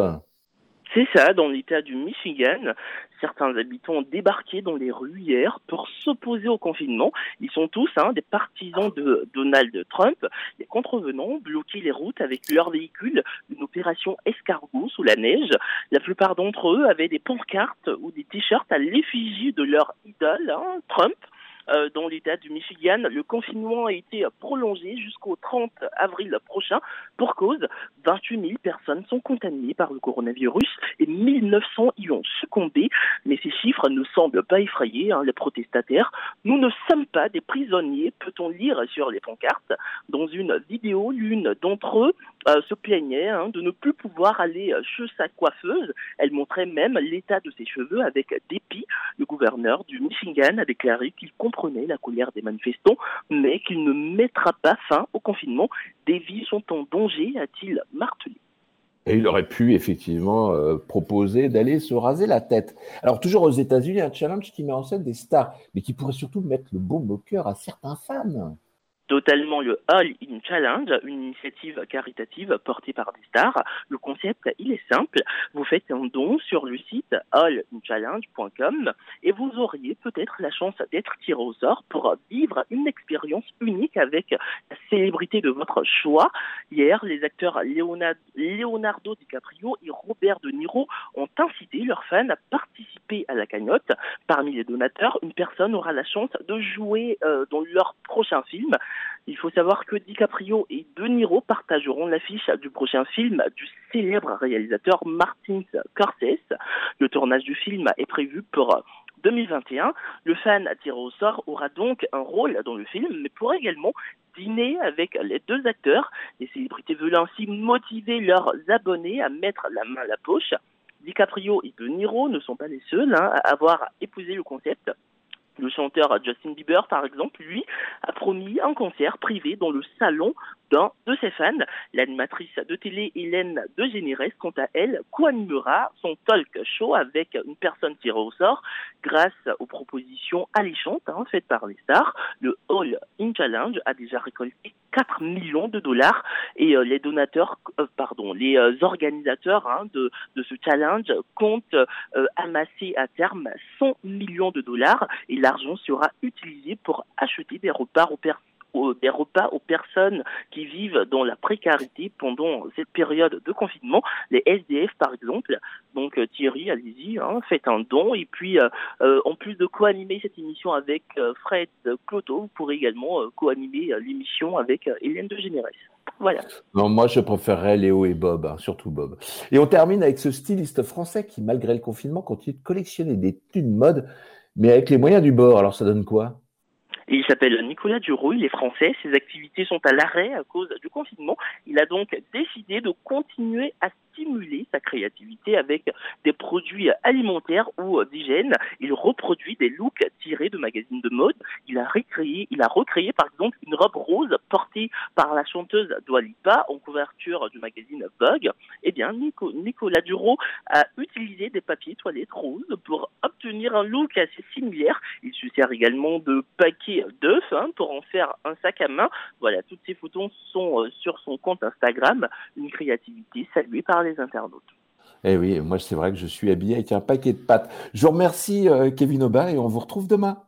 C'est ça, dans l'État du Michigan, certains habitants ont débarqué dans les rues hier pour s'opposer au confinement. Ils sont tous hein, des partisans de Donald Trump. Les contrevenants bloquaient les routes avec leurs véhicules, une opération escargot sous la neige. La plupart d'entre eux avaient des pancartes ou des t-shirts à l'effigie de leur idole, hein, Trump. Euh, dans l'État du Michigan. Le confinement a été prolongé jusqu'au 30 avril prochain pour cause 28 000 personnes sont contaminées par le coronavirus et 1900 y ont succombé. Mais ces chiffres ne semblent pas effrayer hein, les protestataires. Nous ne sommes pas des prisonniers, peut-on lire sur les pancartes. Dans une vidéo, l'une d'entre eux euh, se plaignait hein, de ne plus pouvoir aller chez sa coiffeuse. Elle montrait même l'état de ses cheveux avec dépit. Le gouverneur du Michigan a déclaré qu'il comprenait la colère des manifestants, mais qu'il ne mettra pas fin au confinement. Des vies sont en danger, a-t-il martelé. Et il aurait pu effectivement euh, proposer d'aller se raser la tête. Alors toujours aux États-Unis, un challenge qui met en scène des stars, mais qui pourrait surtout mettre le bon au cœur à certains fans totalement le All In Challenge, une initiative caritative portée par des stars. Le concept, il est simple. Vous faites un don sur le site allinchallenge.com et vous auriez peut-être la chance d'être tiré au sort pour vivre une expérience unique avec la célébrité de votre choix. Hier, les acteurs Leonardo DiCaprio et Robert De Niro ont incité leurs fans à participer à la cagnotte. Parmi les donateurs, une personne aura la chance de jouer euh, dans leur prochain film. Il faut savoir que DiCaprio et De Niro partageront l'affiche du prochain film du célèbre réalisateur Martin Scorsese. Le tournage du film est prévu pour 2021. Le fan tiré au sort aura donc un rôle dans le film, mais pourra également dîner avec les deux acteurs. Les célébrités veulent ainsi motiver leurs abonnés à mettre la main à la poche. DiCaprio et De Niro ne sont pas les seuls hein, à avoir épousé le concept. Le chanteur Justin Bieber, par exemple, lui, a promis un concert privé dans le salon d'un de ses fans. L'animatrice de télé Hélène de quant à elle, co-animera son talk show avec une personne tirée au sort grâce aux propositions alléchantes hein, faites par les stars. Le All In Challenge a déjà récolté 4 millions de dollars et euh, les donateurs, euh, pardon, les euh, organisateurs hein, de, ce challenge comptent amasser à terme 100 millions de dollars l'argent sera utilisé pour acheter des repas aux personnes qui vivent dans la précarité pendant cette période de confinement, les SDF par exemple. Donc euh, Thierry, allez-y, hein, faites un don. Et puis, euh, euh, en plus de co-animer cette émission avec Fred Cloto, vous pourrez également co-animer l'émission avec Hélène de Générès. Voilà. Non, moi, je préférerais Léo et Bob, hein, surtout Bob. Et on termine avec ce styliste français qui, malgré le confinement, continue de collectionner des tunes mode, mais avec les moyens du bord. Alors, ça donne quoi? Il s'appelle Nicolas Duroux, il est français, ses activités sont à l'arrêt à cause du confinement. Il a donc décidé de continuer à stimuler sa créativité avec des produits alimentaires ou d'hygiène. Il reproduit des looks tirés de magazines de mode. Il a recréé, il a recréé par exemple une robe rose portée par la chanteuse Dua Lipa en couverture du magazine Vogue. Eh bien, Nicolas Duro a utilisé des papiers toilettes roses pour obtenir un look assez similaire. Il se sert également de paquets d'œufs hein, pour en faire un sac à main. Voilà, toutes ces photos sont euh, sur son compte Instagram. Une créativité saluée par les internautes. Eh oui, moi c'est vrai que je suis habillé avec un paquet de pâtes. Je vous remercie euh, Kevin Aubin et on vous retrouve demain.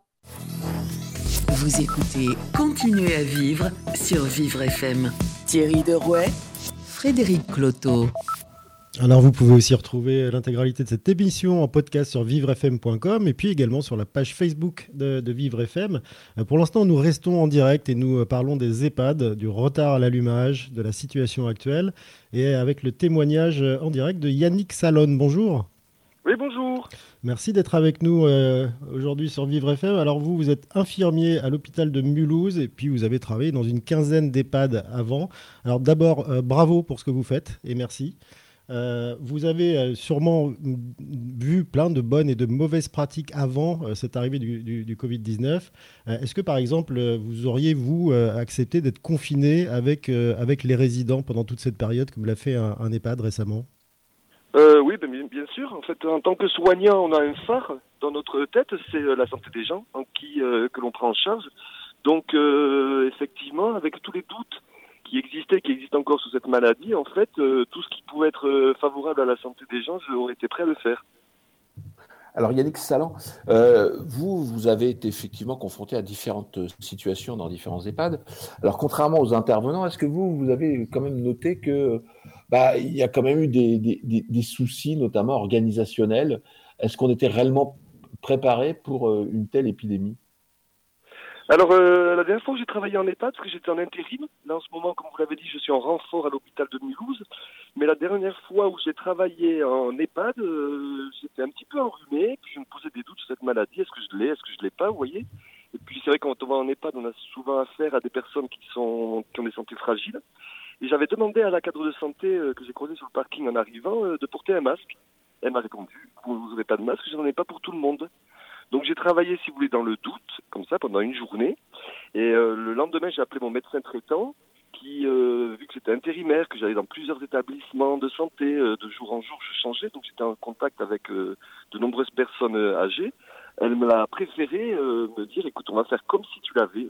Vous écoutez Continuez à vivre sur Vivre FM. Thierry Derouet, Frédéric Cloteau. Alors vous pouvez aussi retrouver l'intégralité de cette émission en podcast sur vivrefm.com et puis également sur la page Facebook de, de Vivre FM. Euh, pour l'instant, nous restons en direct et nous euh, parlons des EHPAD, du retard à l'allumage, de la situation actuelle et avec le témoignage euh, en direct de Yannick Salon. Bonjour. Oui, bonjour. Merci d'être avec nous aujourd'hui sur Vivre FM. Alors vous, vous êtes infirmier à l'hôpital de Mulhouse et puis vous avez travaillé dans une quinzaine d'EHPAD avant. Alors d'abord, bravo pour ce que vous faites et merci. Euh, vous avez euh, sûrement vu plein de bonnes et de mauvaises pratiques avant euh, cette arrivée du, Covid-19. Est-ce que, par exemple, vous auriez, vous, accepté d'être confiné avec, avec les résidents pendant toute cette période, comme l'a fait un, EHPAD récemment? Oui, ben, bien, sûr. En fait, en tant que soignant, on a un phare dans notre tête, c'est la santé des gens en qui, que l'on prend en charge. Donc, effectivement, avec tous les doutes qui existait, qui existe encore sous cette maladie, en fait, euh, tout ce qui pouvait être euh, favorable à la santé des gens, j'aurais été prêt à le faire. Alors Yannick Salan, euh, vous, vous avez été effectivement confronté à différentes situations dans différents EHPAD. Alors contrairement aux intervenants, est-ce que vous, vous avez quand même noté que bah, il y a quand même eu des, des, des soucis, notamment organisationnels? Est-ce qu'on était réellement préparé pour une telle épidémie? Alors, euh, la dernière fois que j'ai travaillé en EHPAD, parce que j'étais en intérim, là en ce moment, comme vous l'avez dit, je suis en renfort à l'hôpital de Mulhouse, mais la dernière fois où j'ai travaillé en EHPAD, euh, j'étais un petit peu enrhumé, puis je me posais des doutes sur cette maladie, est-ce que je l'ai, est-ce que je l'ai pas, vous voyez? Et puis c'est vrai quand on va en EHPAD, on a souvent affaire à des personnes qui, sont, qui ont des santé fragiles, et j'avais demandé à la cadre de santé euh, que j'ai croisé sur le parking en arrivant de porter un masque. Elle m'a répondu, vous n'avez pas de masque, je n'en ai pas pour tout le monde. Donc j'ai travaillé, si vous voulez, dans le doute, comme ça, pendant une journée. Et euh, le lendemain, j'ai appelé mon médecin traitant, qui, euh, vu que j'étais intérimaire, que j'allais dans plusieurs établissements de santé, euh, de jour en jour, je changeais, donc j'étais en contact avec de nombreuses personnes âgées. Elle me l'a préféré me dire, écoute, on va faire comme si tu l'avais,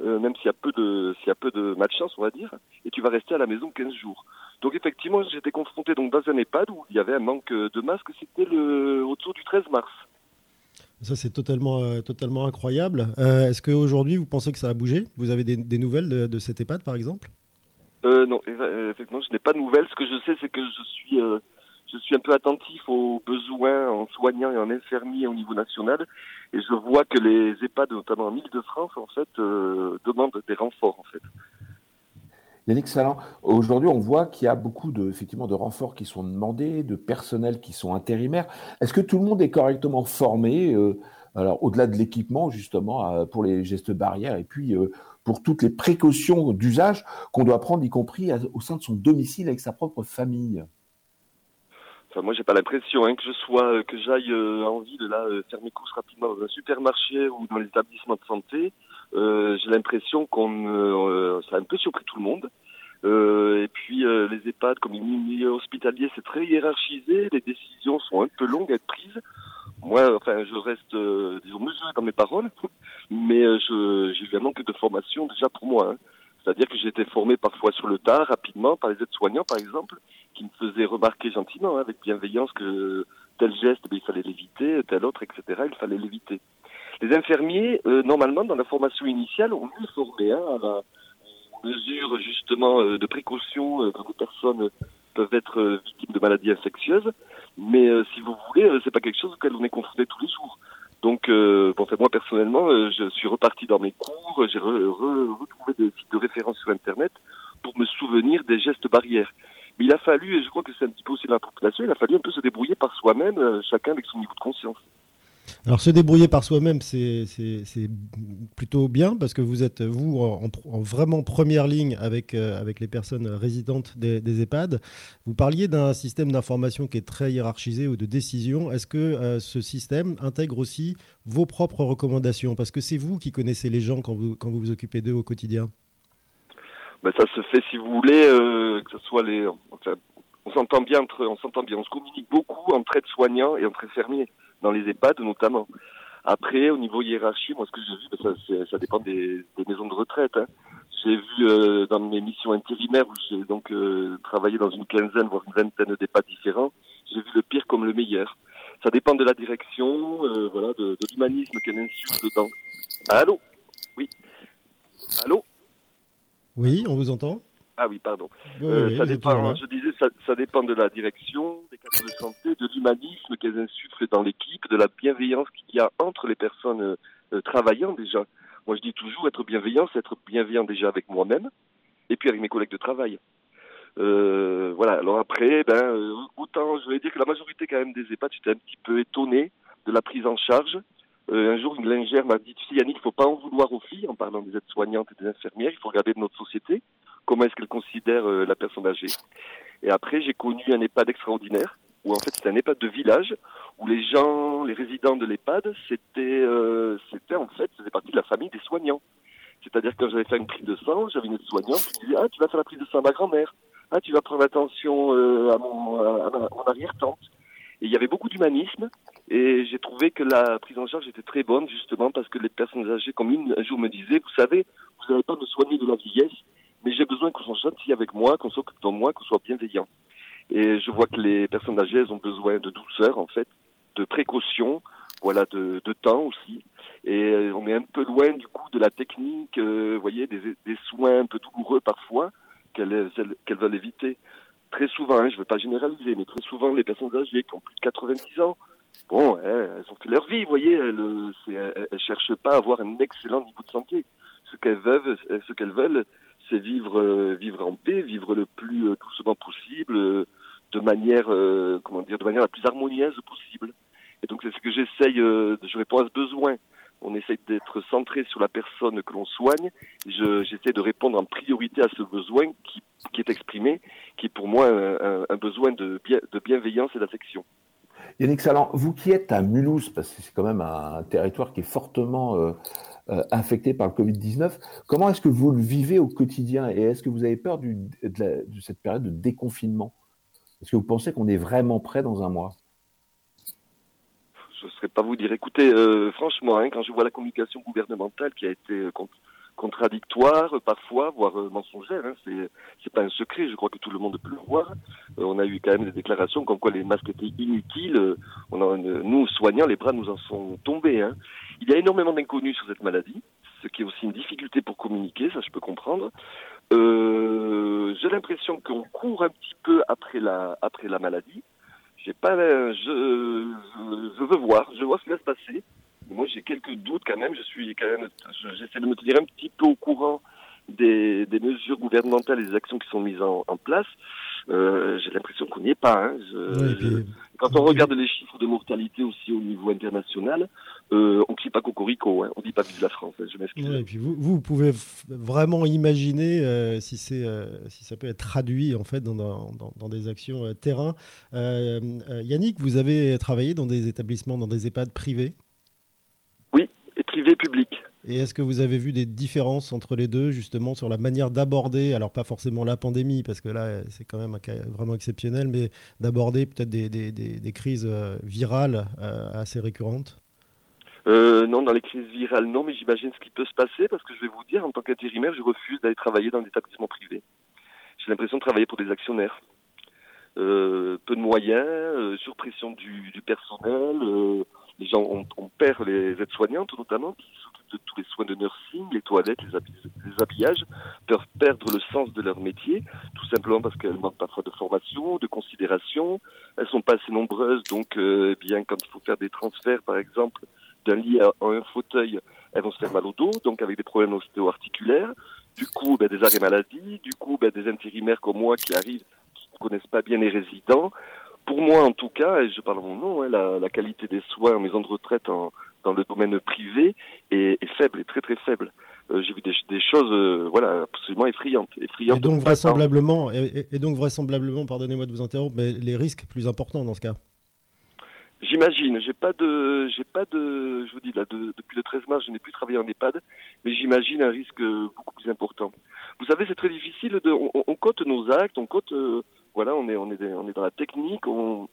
même s'il y a peu de s'il y a peu de malchance, on va dire, et tu vas rester à la maison 15 jours. Donc effectivement, j'étais confronté donc dans un EHPAD où il y avait un manque de masques, c'était le autour du 13 mars. Ça, c'est totalement, euh, totalement incroyable. Euh, est-ce qu'aujourd'hui, vous pensez que ça a bougé? Vous avez des, nouvelles de, de, cette EHPAD, par exemple? Euh, Non, effectivement, je n'ai pas de nouvelles. Ce que je sais, c'est que je suis, je suis un peu attentif aux besoins en soignants et en infirmiers au niveau national. Et je vois que les EHPAD, notamment en Ile-de-France, en fait, demandent des renforts, en fait. Yannick Salan, aujourd'hui, on voit qu'il y a beaucoup de, effectivement, de renforts qui sont demandés, de personnel qui sont intérimaires. Est-ce que tout le monde est correctement formé, euh, alors au-delà de l'équipement, justement, pour les gestes barrières et puis euh, pour toutes les précautions d'usage qu'on doit prendre, y compris au sein de son domicile avec sa propre famille? Enfin, moi, j'ai pas l'impression hein, que je sois, euh, que j'aille en ville là faire mes courses rapidement dans un supermarché ou dans les établissements de santé. Euh, j'ai l'impression qu'on euh, ça a un peu surpris tout le monde. Euh, et puis euh, les EHPAD, comme les milieux hospitaliers, c'est très hiérarchisé, les décisions sont un peu longues à être prises. Moi, enfin, je reste, euh, disons, mesuré dans mes paroles, mais je, j'ai eu un manque de formation déjà pour moi. Hein. C'est-à-dire que j'ai été formé parfois sur le tas, rapidement, par les aides-soignants, par exemple, qui me faisaient remarquer gentiment, hein, avec bienveillance, que tel geste, ben, il fallait l'éviter, tel autre, etc., il fallait l'éviter. Les infirmiers, euh, normalement, dans la formation initiale, ont mieux formé hein, à la mesure justement euh, de précaution euh, quand les personnes peuvent être victimes de maladies infectieuses. Mais si vous voulez, c'est pas quelque chose auquel on est confronté tous les jours. Donc, fait, moi personnellement, je suis reparti dans mes cours, j'ai retrouvé des sites de référence sur Internet pour me souvenir des gestes barrières. Mais il a fallu, et je crois que c'est un petit peu aussi la population, il a fallu un peu se débrouiller par soi-même, chacun avec son niveau de conscience. Alors se débrouiller par soi-même, c'est plutôt bien parce que vous êtes, vous, en, vraiment première ligne avec, euh, avec les personnes résidentes des, EHPAD. Vous parliez d'un système d'information qui est très hiérarchisé ou de décision. Est-ce que euh, ce système intègre aussi vos propres recommandations? Parce que c'est vous qui connaissez les gens quand vous quand vous, vous occupez d'eux au quotidien. Ben, ça se fait, si vous voulez, euh, que ce soit les... on s'entend bien, entre, on s'entend bien, on se communique beaucoup entre aides-soignants et entre infirmiers dans les EHPAD notamment. Après, au niveau hiérarchie, moi, ce que j'ai vu, ben, ça, ça, dépend des, des, maisons de retraite. Hein. J'ai vu euh, dans mes missions intérimaires où j'ai donc euh, travaillé dans une quinzaine, voire une vingtaine d'EHPAD différents, j'ai vu le pire comme le meilleur. Ça dépend de la direction, voilà, de, de l'humanisme qu'elle insulte dedans. Allô? Oui. Allô? Oui, on vous entend? Ah oui, pardon. Euh, ça dépend, je disais, ça, ça, dépend de la direction, des cadres de santé, de l'humanisme qu'elles insufflent dans l'équipe, de la bienveillance qu'il y a entre les personnes euh, travaillant déjà. Moi, je dis toujours, être bienveillant, c'est être bienveillant déjà avec moi-même et puis avec mes collègues de travail. Euh, voilà. Alors après, ben, autant je vais dire que la majorité quand même des EHPAD, j'étais un petit peu étonné de la prise en charge. Euh, un jour, une lingère m'a dit, tu sais Yannick, il faut pas en vouloir aux filles, en parlant des aides-soignantes et des infirmières, il faut regarder de notre société comment est-ce qu'elle considère euh, la personne âgée? Et après, j'ai connu un EHPAD extraordinaire, où en fait c'était un EHPAD de village, où les gens, les résidents de l'EHPAD, c'était, euh, c'était en fait, c'était partie de la famille des soignants. C'est-à-dire que quand j'avais fait une prise de sang, j'avais une soignante qui disait, ah, tu vas faire la prise de sang à ma grand-mère. Ah, tu vas prendre attention euh, à, mon arrière-tante. Et il y avait beaucoup d'humanisme et j'ai trouvé que la prise en charge était très bonne justement parce que les personnes âgées, comme une un jour me disait, vous savez, vous n'avez pas me soigner de la vieillesse, mais j'ai besoin qu'on soit gentil avec moi, qu'on s'occupe de moi, qu'on soit bienveillant. Et je vois que les personnes âgées, elles ont besoin de douceur, en fait, de précaution, voilà, de, temps aussi. Et on est un peu loin, du coup, de la technique, euh, voyez, des, soins un peu douloureux parfois qu'elles qu'elles veulent éviter. Très souvent, hein, je ne veux pas généraliser, mais très souvent, les personnes âgées qui ont plus de 90 ans, bon, elles ont fait leur vie, vous voyez, elles, elles, elles cherchent pas à avoir un excellent niveau de santé. Ce qu'elles veulent, ce qu'elles veulent, c'est vivre, euh, vivre en paix, vivre le plus euh, doucement possible, euh, de manière, comment dire, de manière la plus harmonieuse possible. Et donc c'est ce que j'essaye, je réponds à ce besoin. On essaye d'être centré sur la personne que l'on soigne. J'essaie de répondre en priorité à ce besoin qui, est exprimé, qui est pour moi un, besoin de bienveillance et d'affection. Yannick Salan, vous qui êtes à Mulhouse, parce que c'est quand même un territoire qui est fortement euh, infectés par le Covid-19. Comment est-ce que vous le vivez au quotidien et est-ce que vous avez peur de, cette période de déconfinement? Est-ce que vous pensez qu'on est vraiment prêt dans un mois? Je ne saurais pas vous dire. Écoutez, euh, franchement, hein, quand je vois la communication gouvernementale qui a été euh, contradictoire parfois, voire mensongère. Hein, c'est pas un secret. Je crois que tout le monde peut le voir. on a eu quand même des déclarations comme quoi les masques étaient inutiles. A, nous soignants, les bras nous en sont tombés. Hein. Il y a énormément d'inconnus sur cette maladie, ce qui est aussi une difficulté pour communiquer, ça je peux comprendre. Euh, j'ai l'impression qu'on court un petit peu après la, après la maladie. J'ai pas, je, je veux voir, je vois ce qui va se passer. Moi, j'ai quelques doutes quand même. Je suis quand même, j'essaie de me tenir un petit peu au courant des, des mesures gouvernementales et des actions qui sont mises en, en place. Euh, j'ai l'impression qu'on n'y est pas. Hein. Je, quand on regarde les chiffres de mortalité aussi au niveau international, euh, on ne crie pas cocorico, hein. on ne dit pas vive la France, hein, je m'excuse. et puis vous, vous pouvez vraiment imaginer euh, si, c'est, si ça peut être traduit en fait dans, dans, dans des actions terrain. Yannick, vous avez travaillé dans des établissements, dans des EHPAD privés? Oui, et est-ce que vous avez vu des différences entre les deux, justement, sur la manière d'aborder, alors pas forcément la pandémie, parce que là, c'est quand même un cas vraiment exceptionnel, mais d'aborder peut-être des, des, des, crises euh, virales euh, assez récurrentes? Euh, non, dans les crises virales, non, mais j'imagine ce qui peut se passer, parce que je vais vous dire, en tant qu'intérimaire, je refuse d'aller travailler dans des établissements privés. J'ai l'impression de travailler pour des actionnaires. peu de moyens, surpression du, du personnel, les gens, on, on perd les aides-soignantes notamment, qui de tous les soins de nursing, les toilettes, les, habillages, peuvent perdre le sens de leur métier, tout simplement parce qu'elles manquent parfois de formation, de considération. Elles sont pas assez nombreuses, donc euh, eh bien quand il faut faire des transferts, par exemple, d'un lit à, un fauteuil, elles vont se faire mal au dos, donc avec des problèmes ostéo-articulaires. Du coup, ben, des arrêts maladie, du coup, ben, des intérimaires comme moi qui arrivent, qui ne connaissent pas bien les résidents. Pour moi, en tout cas, et je parle mon nom, hein, la, la, qualité des soins en maison de retraite en, dans le domaine privé est, est faible, est très très faible. Euh, j'ai vu des, des choses, euh, voilà, absolument effrayantes, effrayantes. Et donc vraisemblablement, et, et donc vraisemblablement, pardonnez-moi de vous interrompre, mais les risques plus importants dans ce cas? J'imagine, j'ai pas de, j'ai pas de, je vous dis là, de, depuis le 13 mars, je n'ai plus travaillé en EHPAD, mais j'imagine un risque beaucoup plus important. Vous savez, c'est très difficile de, on, on, cote nos actes, on cote, euh, voilà, on est, on est, on est la technique, on,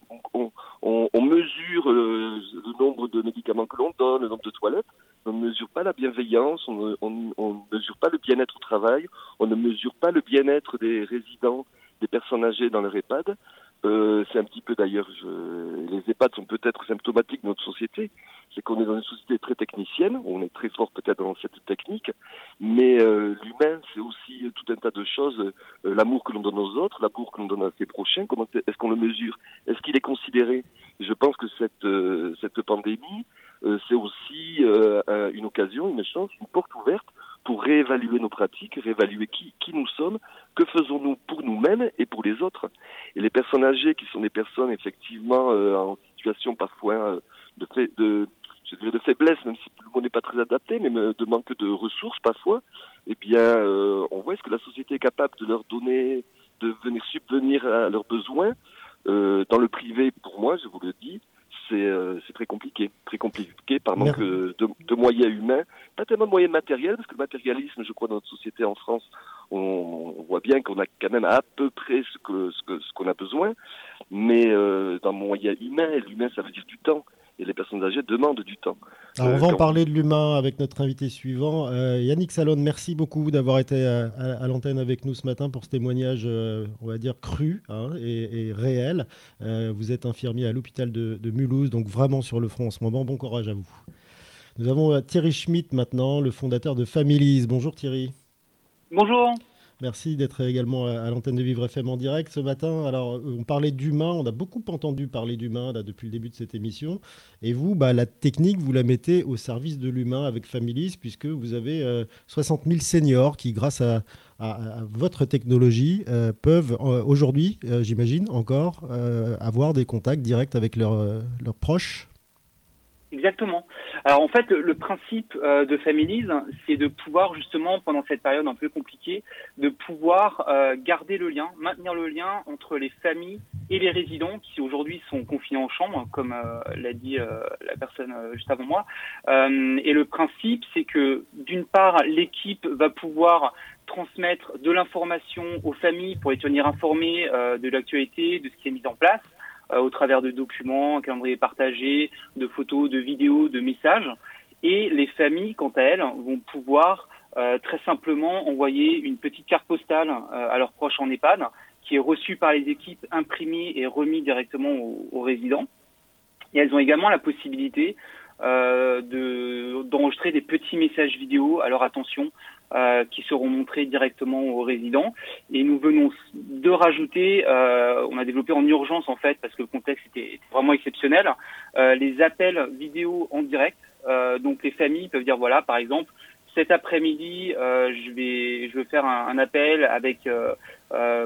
mesure euh, le nombre de médicaments que l'on donne, le nombre de toilettes, on ne mesure pas la bienveillance, on ne mesure pas le bien-être au travail, on ne mesure pas le bien-être des résidents, des personnes âgées dans leur EHPAD. Euh, c'est un petit peu d'ailleurs, les EHPAD sont peut-être symptomatiques de notre société. C'est qu'on est dans une société très technicienne, on est très fort peut-être dans cette technique, mais euh, l'humain, c'est aussi tout un tas de choses. Euh, l'amour que l'on donne aux autres, l'amour que l'on donne à ses prochains, comment est-ce qu'on le mesure? Est-ce qu'il est considéré? Je pense que cette, euh, cette pandémie, c'est aussi une occasion, une chance, une porte ouverte pour réévaluer nos pratiques, réévaluer qui, qui nous sommes, que faisons-nous pour nous-mêmes et pour les autres? Et les personnes âgées, qui sont des personnes effectivement euh, en situation parfois euh, de, de, je dirais de faiblesse, même si le mot n'est pas très adapté, mais de manque de ressources parfois, eh bien, euh, on voit est-ce que la société est capable de leur donner, de venir subvenir à leurs besoins. dans le privé, pour moi, je vous le dis, euh, c'est très compliqué, très compliqué par manque de, de, moyens humains, pas tellement de moyens matériels, parce que le matérialisme, je crois, dans notre société en France, on, voit bien qu'on a quand même à peu près ce que ce qu'on a besoin, mais euh, dans le moyen humain, l'humain, ça veut dire du temps et les personnes âgées demandent du temps. Alors, on va en parler de l'humain avec notre invité suivant. Euh, Yannick Salone, merci beaucoup d'avoir été à, l'antenne avec nous ce matin pour ce témoignage, euh, on va dire, cru hein, et, réel. Euh, vous êtes infirmier à l'hôpital de, de, Mulhouse, donc vraiment sur le front en ce moment. Bon courage à vous. Nous avons Thierry Schmitt maintenant, le fondateur de Families. Bonjour Thierry. Bonjour. Merci d'être également à l'antenne de Vivre FM en direct ce matin. Alors, on parlait d'humain, on a beaucoup entendu parler d'humain depuis le début de cette émission. Et vous, bah, la technique, vous la mettez au service de l'humain avec Families, puisque vous avez 60 euh, 000 seniors qui, grâce à, votre technologie, euh, peuvent euh, aujourd'hui, j'imagine encore, avoir des contacts directs avec leurs proches Exactement. Alors en fait, le, principe euh, de Families, c'est de pouvoir justement, pendant cette période un peu compliquée, de pouvoir euh, garder le lien, maintenir le lien entre les familles et les résidents qui aujourd'hui sont confinés en chambre, comme euh, l'a dit la personne juste avant moi. et le principe, c'est que d'une part, l'équipe va pouvoir transmettre de l'information aux familles pour les tenir informées de l'actualité, de ce qui est mis en place. Euh, au travers de documents, un calendrier partagé, de photos, de vidéos, de messages. Et les familles, quant à elles, vont pouvoir euh, très simplement envoyer une petite carte postale euh, à leurs proches en EHPAD qui est reçue par les équipes, imprimée et remise directement aux, résidents. Et elles ont également la possibilité euh, d'enregistrer des petits messages vidéo à leur attention euh, qui seront montrés directement aux résidents. Et nous venons de rajouter, euh, on a développé en urgence en fait, parce que le contexte était vraiment exceptionnel, euh, les appels vidéo en direct. Euh, donc les familles peuvent dire voilà, par exemple, cet après-midi, euh, je vais je vais faire un, appel avec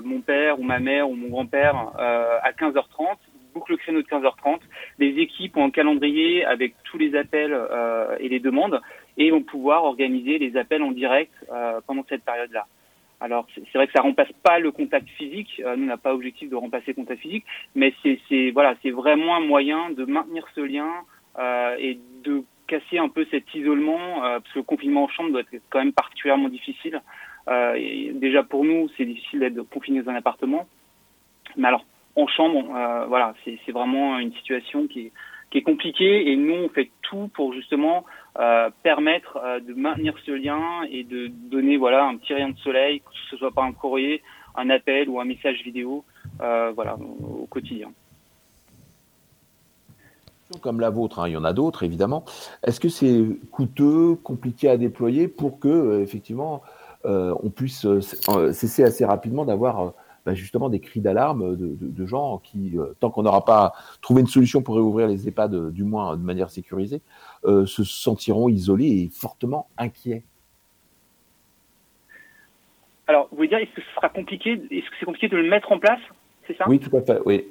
mon père ou ma mère ou mon grand-père à 15h30 boucle le créneau de 15h30. Les équipes ont un calendrier avec tous les appels euh, et les demandes et vont pouvoir organiser les appels en direct euh, pendant cette période-là. Alors c'est vrai que ça remplace pas le contact physique. Euh, nous n'a pas objectif de remplacer le contact physique, mais c'est voilà c'est vraiment un moyen de maintenir ce lien euh, et de casser un peu cet isolement parce que le confinement en chambre doit être quand même particulièrement difficile. Et déjà pour nous c'est difficile d'être confiné dans un appartement, mais alors en chambre, euh, voilà, c'est vraiment une situation qui est, qui est compliquée et nous on fait tout pour justement euh, permettre euh, de maintenir ce lien et de donner voilà un petit rayon de soleil, que ce soit par un courrier, un appel ou un message vidéo, voilà, au, quotidien comme la vôtre, hein, il y en a d'autres évidemment. Est-ce que c'est coûteux, compliqué à déployer pour que effectivement on puisse cesser assez rapidement d'avoir bah, justement des cris d'alarme de, gens qui, euh, tant qu'on n'aura pas trouvé une solution pour réouvrir les EHPAD, euh, du moins de manière sécurisée, euh, se sentiront isolés et fortement inquiets. Alors, vous voulez dire, est-ce que ce sera compliqué Est-ce que c'est compliqué de le mettre en place C'est ça? Oui, tout à fait, oui.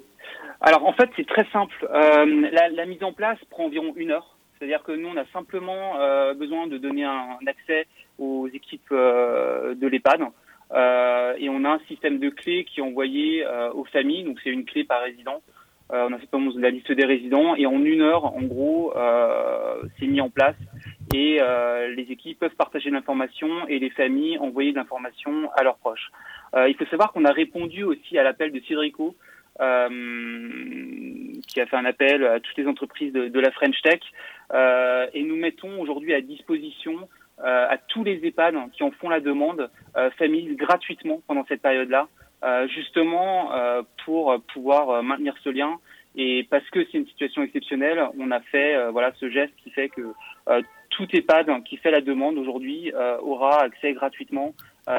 Alors, en fait, c'est très simple. la, mise en place prend environ une heure. C'est-à-dire que nous, on a simplement besoin de donner un, accès aux équipes de l'EHPAD. Euh, et on a un système de clés qui est envoyé euh, aux familles, donc c'est une clé par résident. Euh, on a fait la liste des résidents et en une heure, en gros, c'est mis en place et les équipes peuvent partager l'information et les familles envoyer de l'information à leurs proches. il faut savoir qu'on a répondu aussi à l'appel de Cédrico, euh, qui a fait un appel à toutes les entreprises de, de la French Tech. Euh, et nous mettons aujourd'hui à disposition euh, à tous les EHPAD qui en font la demande, euh, familles gratuitement pendant cette période-là. Justement pour pouvoir maintenir ce lien. Et parce que c'est une situation exceptionnelle, on a fait voilà ce geste qui fait que tout EHPAD qui fait la demande aujourd'hui aura accès gratuitement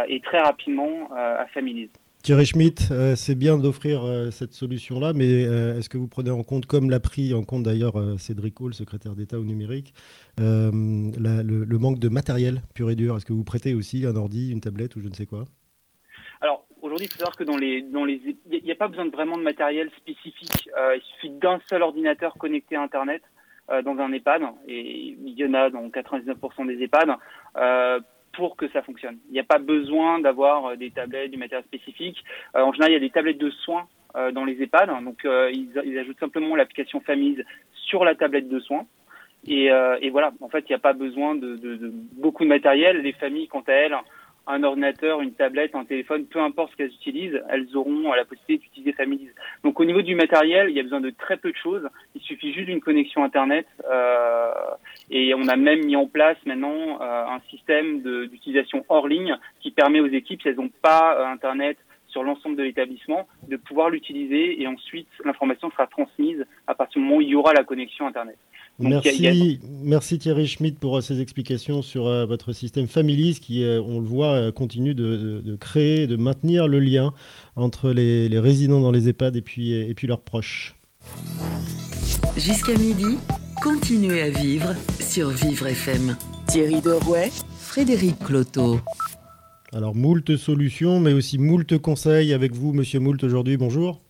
et très rapidement à Families. Thierry Schmitt, euh, c'est bien d'offrir euh, cette solution-là, mais euh, est-ce que vous prenez en compte, comme l'a pris en compte d'ailleurs Cédric Hall, secrétaire d'État au numérique, le, manque de matériel pur et dur? Est-ce que vous prêtez aussi un ordi, une tablette ou je ne sais quoi? Aujourd'hui, il faut savoir que dans les, dans les, il n'y a pas besoin de vraiment de matériel spécifique. il suffit d'un seul ordinateur connecté à Internet dans un EHPAD, et il y en a dans 99% des EHPAD pour que ça fonctionne. Il n'y a pas besoin d'avoir euh, des tablettes, du matériel spécifique. Euh, en général, il y a des tablettes de soins euh, dans les EHPAD. Donc, ils, ajoutent simplement l'application Famise sur la tablette de soins. Et, voilà, en fait, il n'y a pas besoin de, de, beaucoup de matériel. Les familles, quant à elles, un ordinateur, une tablette, un téléphone, peu importe ce qu'elles utilisent, elles auront la possibilité d'utiliser Families. Donc au niveau du matériel, il y a besoin de très peu de choses. Il suffit juste d'une connexion Internet. Euh, et on a même mis en place maintenant euh, un système d'utilisation hors ligne qui permet aux équipes, si elles n'ont pas euh, Internet sur l'ensemble de l'établissement, de pouvoir l'utiliser et ensuite l'information sera transmise à partir du moment où il y aura la connexion Internet. merci, merci Thierry Schmidt pour euh, ces explications sur euh, votre système Families qui, euh, on le voit, continue de, créer, de maintenir le lien entre les, résidents dans les EHPAD et puis, et puis leurs proches. Jusqu'à midi, continuez à vivre sur Vivre FM. Thierry Derouet, Frédéric Cloteau. Alors, moult solutions, mais aussi moult conseils avec vous, Monsieur Moult, aujourd'hui. Bonjour.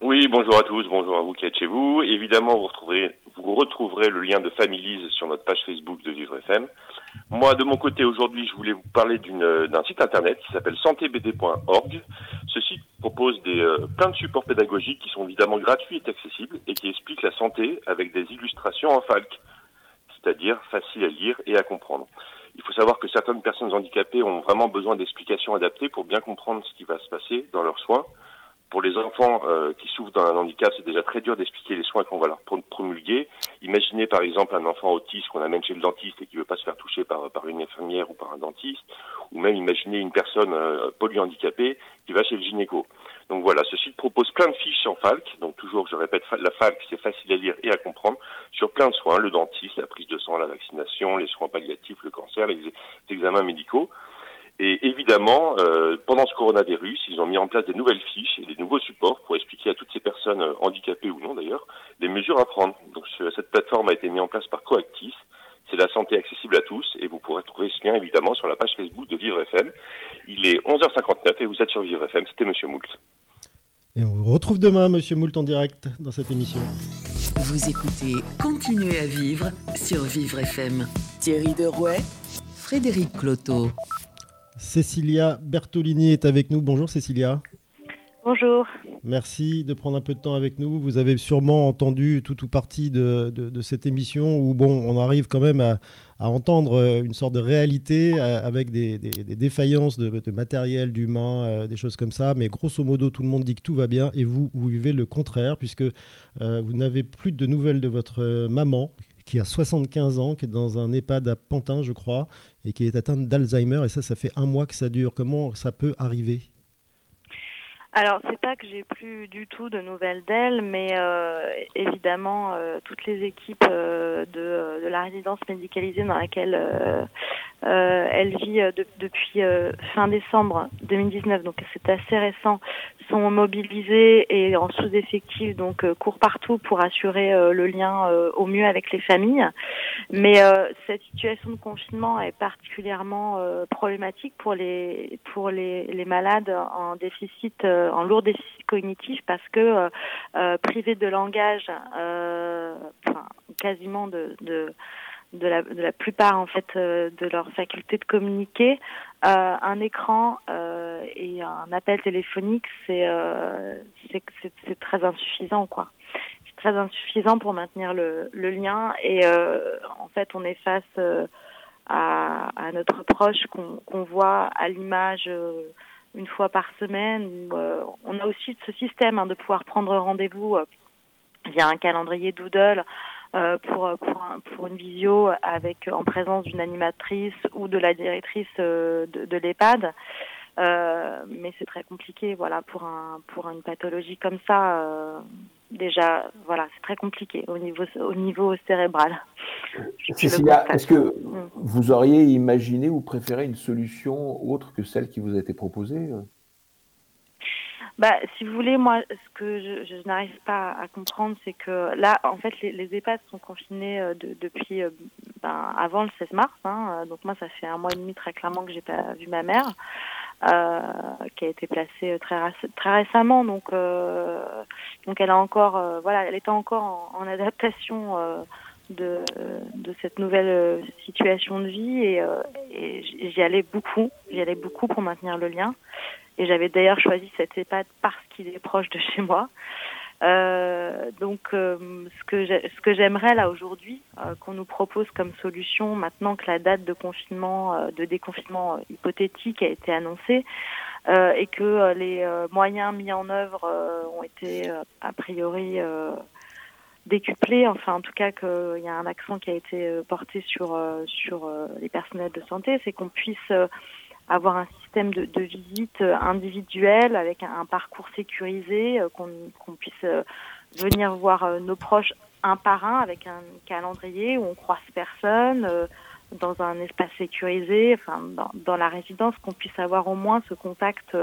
Oui, bonjour à tous, bonjour à vous qui êtes chez vous. Évidemment, vous retrouverez, vous retrouverez le lien de Families sur notre page Facebook de Vivre FM. Moi, de mon côté, aujourd'hui, je voulais vous parler d'un site internet qui s'appelle santébd.org. Ce site propose des, euh, plein de supports pédagogiques qui sont évidemment gratuits et accessibles et qui expliquent la santé avec des illustrations en falc, c'est-à-dire faciles à lire et à comprendre. Il faut savoir que certaines personnes handicapées ont vraiment besoin d'explications adaptées pour bien comprendre ce qui va se passer dans leurs soins. Pour les enfants euh, qui souffrent d'un handicap, c'est déjà très dur d'expliquer les soins qu'on va leur promulguer. Imaginez par exemple un enfant autiste qu'on amène chez le dentiste et qui ne veut pas se faire toucher par, une infirmière ou par un dentiste, ou même imaginez une personne euh, polyhandicapée qui va chez le gynéco. Donc voilà, ce site propose plein de fiches en FALC. Donc toujours, je répète, la FALC, c'est facile à lire et à comprendre sur plein de soins, le dentiste, la prise de sang, la vaccination, les soins palliatifs, le cancer, les, examens médicaux. Et évidemment, euh, pendant ce coronavirus, ils ont mis en place des nouvelles fiches et des nouveaux supports pour expliquer à toutes ces personnes euh, handicapées ou non d'ailleurs les mesures à prendre. Donc cette plateforme a été mise en place par Coactis. C'est la santé accessible à tous et vous pourrez trouver ce lien évidemment sur la page Facebook de Vivre FM. Il est 11h59 et vous êtes sur Vivre FM. C'était Monsieur Moult. Et on vous retrouve demain, Monsieur Moult, en direct dans cette émission. Vous écoutez Continuez à vivre sur Vivre FM. Thierry Derouet, Frédéric Cloteau. Cécilia Bertolini est avec nous. Bonjour Cécilia. Bonjour. Merci de prendre un peu de temps avec nous. Vous avez sûrement entendu tout ou partie de, cette émission où bon, on arrive quand même à, entendre euh, une sorte de réalité euh, avec des, défaillances de, matériel, d'humain, euh, des choses comme ça. Mais grosso modo, tout le monde dit que tout va bien et vous, vous vivez le contraire puisque vous n'avez plus de nouvelles de votre maman qui a 75 ans, qui est dans un EHPAD à Pantin, je crois, et qui est atteinte d'Alzheimer. Et ça, ça fait un mois que ça dure. Comment ça peut arriver? Alors, c'est pas que j'ai plus du tout de nouvelles d'elle, mais euh, évidemment, euh, toutes les équipes euh, de, de, la résidence médicalisée dans laquelle euh, elle vit euh, depuis euh, fin décembre 2019, donc c'est assez récent, sont mobilisés et en sous-effectif, donc courent partout pour assurer le lien au mieux avec les familles. Mais cette situation de confinement est particulièrement problématique pour les pour les, les malades en déficit, en lourd déficit cognitif, parce que privés de langage, quasiment de, de la, de la plupart en fait euh, de leur faculté de communiquer, euh, un écran euh, et un appel téléphonique, c'est très insuffisant quoi. C'est très insuffisant pour maintenir le, le lien et en fait on est face à, notre proche qu'on voit à l'image une fois par semaine. on a aussi ce système hein, de pouvoir prendre rendez-vous via un calendrier Doodle euh, pour, pour, une visio avec en présence d'une animatrice ou de la directrice euh, de, de l'EHPAD. mais c'est très compliqué, voilà, pour un pour une pathologie comme ça. Déjà, voilà, c'est très compliqué au niveau au niveau cérébral. Cécilia, est-ce que mm. vous auriez imaginé ou préféré une solution autre que celle qui vous a été proposée bah, si vous voulez, moi, ce que je, je n'arrive pas à comprendre, c'est que là, en fait, les, les EHPAD sont confinés euh, de, depuis euh, ben, avant le 16 mars. Hein, euh, donc moi, ça fait un mois et demi très clairement que j'ai pas vu ma mère, euh, qui a été placée très très récemment. Donc donc elle a encore, voilà, elle était encore en, en adaptation. de, de cette nouvelle situation de vie et, et j'y allais beaucoup, j'y allais beaucoup pour maintenir le lien. Et j'avais d'ailleurs choisi cette EHPAD parce qu'il est proche de chez moi. Euh, donc, euh, ce que ce que j'aimerais là aujourd'hui, euh, qu'on nous propose comme solution, maintenant que la date de confinement, euh, de déconfinement hypothétique a été annoncée et que les moyens mis en œuvre ont été a priori décuplés, enfin en tout cas qu'il y a un accent qui a été porté sur sur les personnels de santé, c'est qu'on puisse avoir un système de, de visite euh, individuelle avec un, parcours sécurisé, euh, qu'on puisse euh, venir voir nos proches un par un avec un calendrier où on croise personne, dans un espace sécurisé, enfin dans, dans la résidence, qu'on puisse avoir au moins ce contact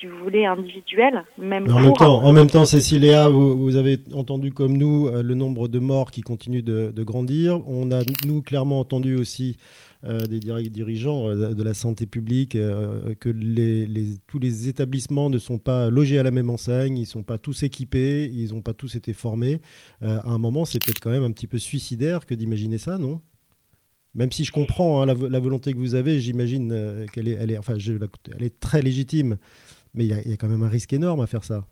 si vous voulez, individuel, même en, même temps, en même temps, Cécilia, vous, vous, avez entendu comme nous le nombre de morts qui continue de, de, grandir. On a, nous, clairement entendu aussi euh, des dirigeants euh, de la santé publique, euh, que les, tous les établissements ne sont pas logés à la même enseigne, ils ne sont pas tous équipés, ils n'ont pas tous été formés. à un moment, c'est peut-être quand même un petit peu suicidaire que d'imaginer ça, non? Même si je comprends hein, la, volonté que vous avez, j'imagine qu'elle est, très légitime, mais il y, a quand même un risque énorme à faire ça.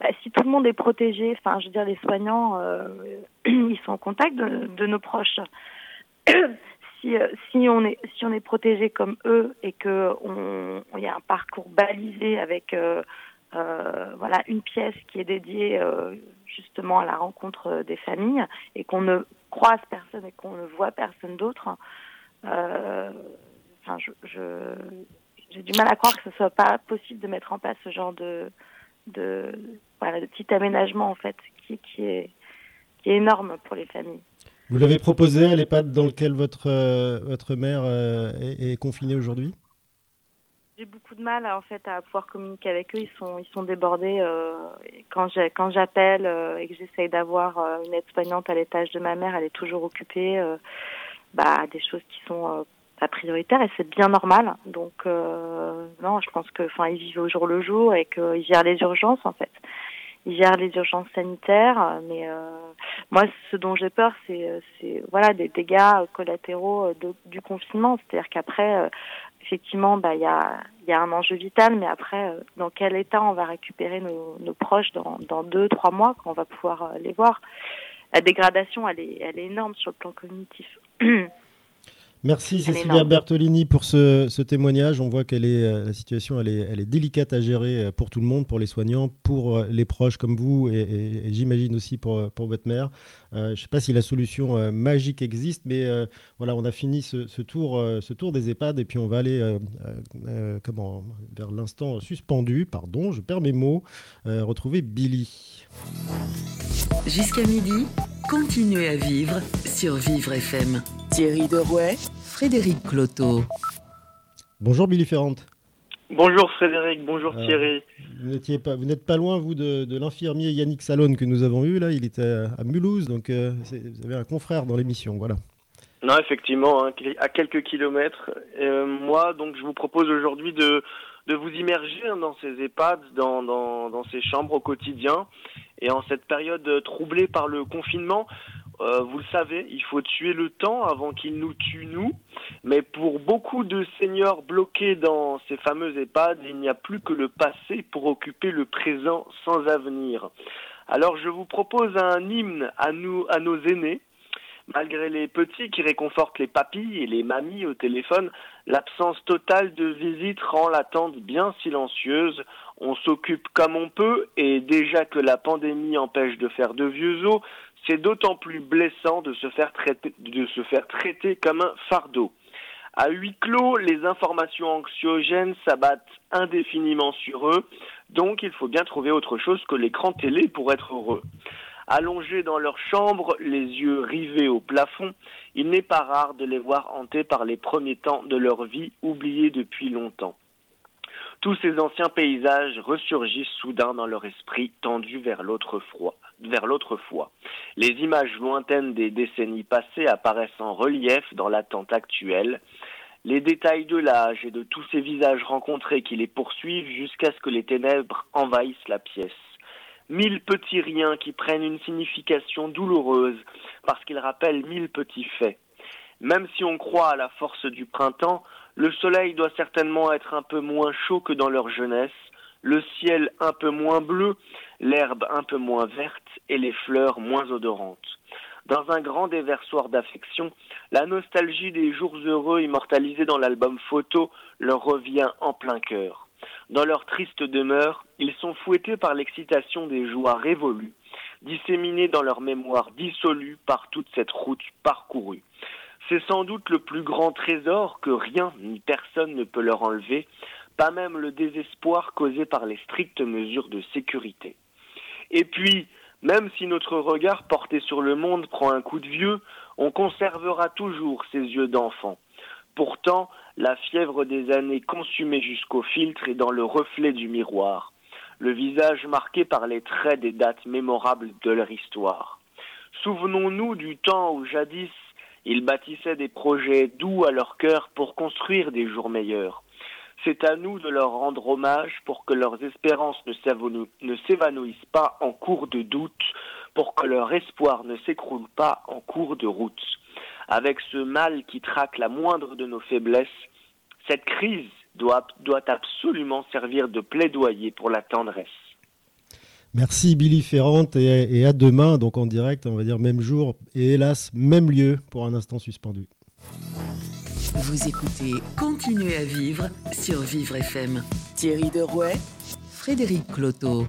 Bah, si tout le monde est protégé, enfin, je veux dire, les soignants, ils sont en contact de, nos proches. Euh, si, on est on protégé comme eux et que on il y a un parcours balisé avec euh, euh, une pièce qui est dédiée justement à la rencontre des familles et qu'on ne croise personne et qu'on ne voit personne d'autre enfin je, j'ai du mal à croire que ce soit pas possible de mettre en place ce genre de petit aménagement en fait qui est énorme pour les familles. Vous l'avez proposé à l'EHPAD dans lequel votre, euh, mère euh, est, confinée aujourd'hui? J'ai beaucoup de mal en fait à pouvoir communiquer avec eux. Ils sont, ils sont débordés. Euh, quand quand j'appelle et que j'essaye d'avoir une aide-soignante à l'étage de ma mère, elle est toujours occupée. bah, des choses qui sont pas prioritaires et c'est bien normal. Donc non, je pense que, enfin, ils vivent au jour le jour et qu'ils gèrent les urgences en fait ils gèrent les urgences sanitaires, mais euh, moi, ce dont j'ai peur, c'est, voilà des dégâts collatéraux du confinement. C'est-à-dire qu'après, euh, effectivement, bah il y a y a un enjeu vital, mais après, euh, dans quel état on va récupérer nos, proches dans, dans deux trois mois quand on va pouvoir les voir La dégradation, elle est elle est énorme sur le plan cognitif. Merci Cécilia Bertolini pour ce, témoignage. On voit que euh, la situation elle est, elle est, délicate à gérer euh, pour tout le monde, pour les soignants, pour euh, les proches comme vous et, j'imagine aussi pour, pour votre mère. je ne sais pas si la solution magique existe, mais voilà, on a fini ce, tour, ce tour des EHPAD et puis on va aller comment, vers l'instant suspendu, pardon, je perds mes mots, retrouver Billy. Jusqu'à midi, continuez à vivre sur Vivre FM. Thierry Derouet, Frédéric Cloteau. Bonjour Billy Ferrante. Bonjour Frédéric, bonjour euh, Thierry. Vous pas, vous n'êtes pas loin vous de, l'infirmier Yannick Salone que nous avons eu là. Il était à, Mulhouse, donc euh, vous avez un confrère dans l'émission, voilà. Non, effectivement, hein, à quelques kilomètres. Euh, moi, donc, je vous propose aujourd'hui de, de vous immerger hein, dans ces EHPAD, dans, dans, dans ces chambres au quotidien. Et en cette période troublée par le confinement, euh, vous le savez, il faut tuer le temps avant qu'il nous tue nous. Mais pour beaucoup de seniors bloqués dans ces fameux EHPAD, il n'y a plus que le passé pour occuper le présent sans avenir. Alors je vous propose un hymne à nous, à nos aînés. Malgré les petits qui réconfortent les papilles et les mamies au téléphone, l'absence totale de visite rend l'attente bien silencieuse. On s'occupe comme on peut et déjà que la pandémie empêche de faire de vieux os, c'est d'autant plus blessant de se faire traiter, comme un fardeau. À huis clos, les informations anxiogènes s'abattent indéfiniment sur eux, donc il faut bien trouver autre chose que l'écran télé pour être heureux. Allongés dans leur chambre, les yeux rivés au plafond, il n'est pas rare de les voir hantés par les premiers temps de leur vie oubliés depuis longtemps. Tous ces anciens paysages ressurgissent soudain dans leur esprit, tendus vers l'autre vers. Les images lointaines des décennies passées apparaissent en relief dans l'attente actuelle. Les détails de l'âge et de tous ces visages rencontrés qui les poursuivent jusqu'à ce que les ténèbres envahissent la pièce. Mille petits riens qui prennent une signification douloureuse parce qu'ils rappellent mille petits faits. Même si on croit à la force du printemps, le soleil doit certainement être un peu moins chaud que dans leur jeunesse, le ciel un peu moins bleu, l'herbe un peu moins verte et les fleurs moins odorantes. Dans un grand déversoir d'affection, la nostalgie des jours heureux immortalisés dans l'album photo leur revient en plein cœur. Dans leur triste demeure, ils sont fouettés par l'excitation des joies révolues, disséminées dans leur mémoire dissolue par toute cette route parcourue. C'est sans doute le plus grand trésor que rien ni personne ne peut leur enlever, pas même le désespoir causé par les strictes mesures de sécurité. Et puis, même si notre regard porté sur le monde prend un coup de vieux, on conservera toujours ses yeux d'enfant. Pourtant, la fièvre des années consumées jusqu'au filtre est dans le reflet du miroir, le visage marqué par les traits des dates mémorables de leur histoire. Souvenons-nous du temps où jadis ils bâtissaient des projets doux à leur cœur pour construire des jours meilleurs. C'est à nous de leur rendre hommage pour que leurs espérances ne s'évanouissent pas en cours de doute, pour que leur espoir ne s'écroule pas en cours de route. Avec ce mal qui traque la moindre de nos faiblesses, cette crise doit, doit absolument servir de plaidoyer pour la tendresse. Merci Billy Ferrand et, à demain, donc en direct, on va dire même jour et hélas même lieu pour un instant suspendu. Vous écoutez Continuez à vivre sur Vivre FM. Thierry Derouet, Frédéric Cloteau.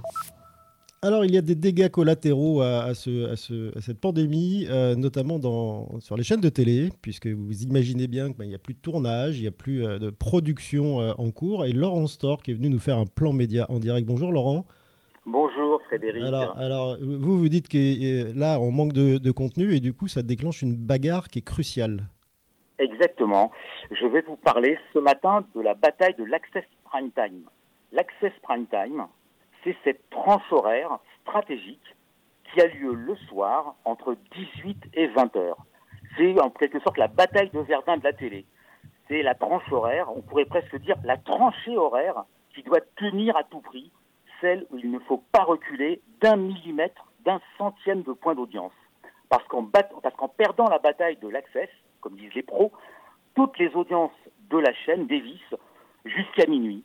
Alors, il y a des dégâts collatéraux à, cette pandémie, euh, notamment sur les chaînes de télé, puisque vous imaginez bien qu'il ben, n'y a plus de tournage, il n'y a plus euh, de production euh, en cours. Et Laurent Stork est venu nous faire un plan média en direct. Bonjour Laurent. Bonjour Frédéric. Alors, vous, vous dites que là, on manque de, contenu et du coup, ça déclenche une bagarre qui est cruciale. Exactement. Je vais vous parler ce matin de la bataille de l'Access Prime Time. L'Access Prime Time, c'est cette tranche horaire stratégique qui a lieu le soir entre 18 et 20 heures. C'est en quelque sorte la bataille de Verdun de la télé. C'est la tranche horaire, on pourrait presque dire la tranchée horaire qui doit tenir à tout prix celle où il ne faut pas reculer d'un millimètre, d'un centième de point d'audience. Parce qu'en, perdant la bataille de l'access, comme disent les pros, toutes les audiences de la chaîne dévissent jusqu'à minuit.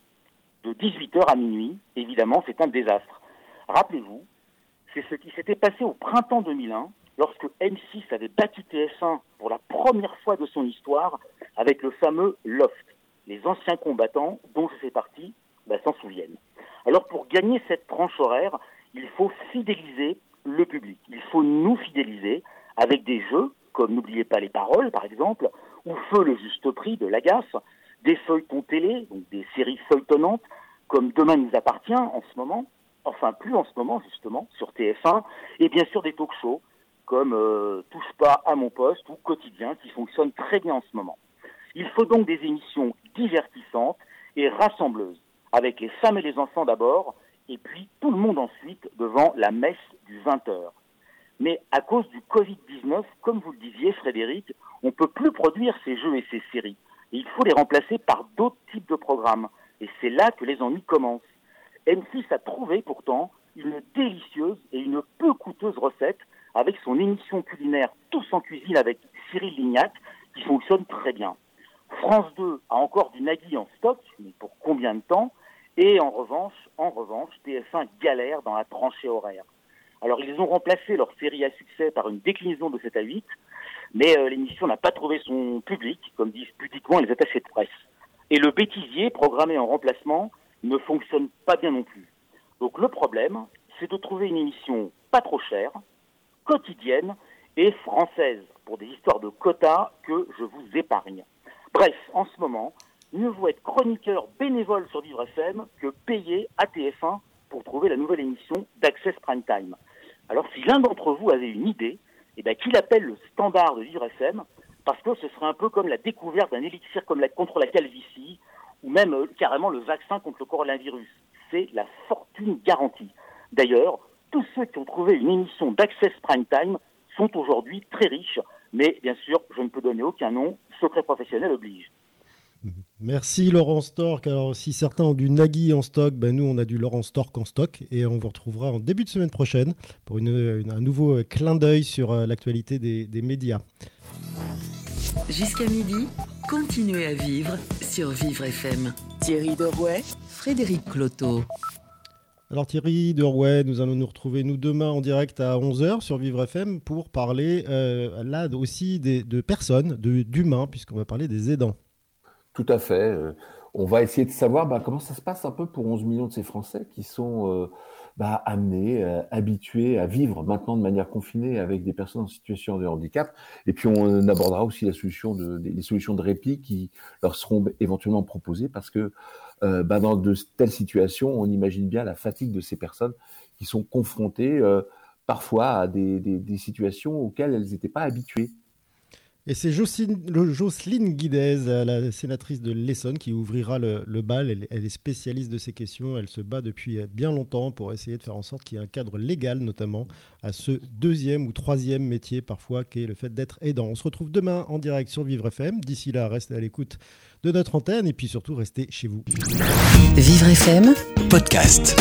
De 18h à minuit, évidemment, c'est un désastre. Rappelez-vous, c'est ce qui s'était passé au printemps 2001, lorsque M6 avait battu TF1 pour la première fois de son histoire avec le fameux Loft. Les anciens combattants, dont je fais partie, bah, s'en souviennent. Alors pour gagner cette tranche horaire, il faut fidéliser le public. Il faut nous fidéliser avec des jeux, comme N'oubliez pas les paroles par exemple, ou Feu le juste prix de Lagasse, des feuilletons télé, donc des séries feuilletonnantes, comme Demain nous appartient en ce moment, enfin plus en ce moment justement, sur TF1, et bien sûr des talk-shows comme euh, Touche pas à mon poste ou Quotidien qui fonctionnent très bien en ce moment. Il faut donc des émissions divertissantes et rassembleuses avec les femmes et les enfants d'abord, et puis tout le monde ensuite devant la messe du 20h. Mais à cause du Covid-19, comme vous le disiez Frédéric, on ne peut plus produire ces jeux et ces séries. Il faut les remplacer par d'autres types de programmes. Et c'est là que les ennuis commencent. M6 a trouvé pourtant une délicieuse et une peu coûteuse recette avec son émission culinaire Tous en cuisine avec Cyril Lignac qui fonctionne très bien. France 2 a encore du Nagui en stock, mais pour combien de temps? Et en revanche, en revanche, TF1 galère dans la tranchée horaire. Alors ils ont remplacé leur série à succès par une déclinaison de 7 à 8, mais euh, l'émission n'a pas trouvé son public, comme disent pudiquement les attachés de presse. Et le bêtisier programmé en remplacement ne fonctionne pas bien non plus. Donc le problème, c'est de trouver une émission pas trop chère, quotidienne et française, pour des histoires de quotas que je vous épargne. Bref, en ce moment, mieux vaut être chroniqueur bénévole sur Vivre FM que payer à TF1 pour trouver la nouvelle émission d'Access Prime Time. Alors si l'un d'entre vous avait une idée, eh bien qu'il appelle le standard de Vivre parce que ce serait un peu comme la découverte d'un élixir contre la calvitie, ou même euh, carrément le vaccin contre le coronavirus. C'est la fortune garantie. D'ailleurs, tous ceux qui ont trouvé une émission d'Access Prime Time sont aujourd'hui très riches, mais bien sûr, je ne peux donner aucun nom, secret professionnel oblige. Merci Laurent Stork. Alors si certains ont du Nagui en stock, ben nous on a du Laurent Stork en stock et on vous retrouvera en début de semaine prochaine pour une, un nouveau clin d'œil sur euh, l'actualité des, des médias. Jusqu'à midi, continuez à vivre sur Vivre FM. Thierry Dorouet, Frédéric Cloteau. Alors Thierry Derouet, nous allons nous retrouver nous demain en direct à 11h sur Vivre FM pour parler euh, là aussi des, de personnes, d'humains, puisqu'on va parler des aidants. Tout à fait. Euh, on va essayer de savoir bah, comment ça se passe un peu pour 11 millions de ces Français qui sont euh, bah, amenés, euh, habitués à vivre maintenant de manière confinée avec des personnes en situation de handicap. Et puis on abordera aussi les solutions de répit qui leur seront éventuellement proposées parce que bah, dans de telles situations, on imagine bien la fatigue de ces personnes qui sont confrontées parfois à des situations auxquelles elles n'étaient pas habituées. Et c'est Jocelyne, Guidez, la sénatrice de l'Essonne, qui ouvrira le, bal. Elle, est spécialiste de ces questions. Elle se bat depuis bien longtemps pour essayer de faire en sorte qu'il y ait un cadre légal, notamment à ce deuxième ou troisième métier parfois, qui est le fait d'être aidant. On se retrouve demain en direct sur Vivre FM. D'ici là, restez à l'écoute de notre antenne et puis surtout restez chez vous. Vivre FM, podcast.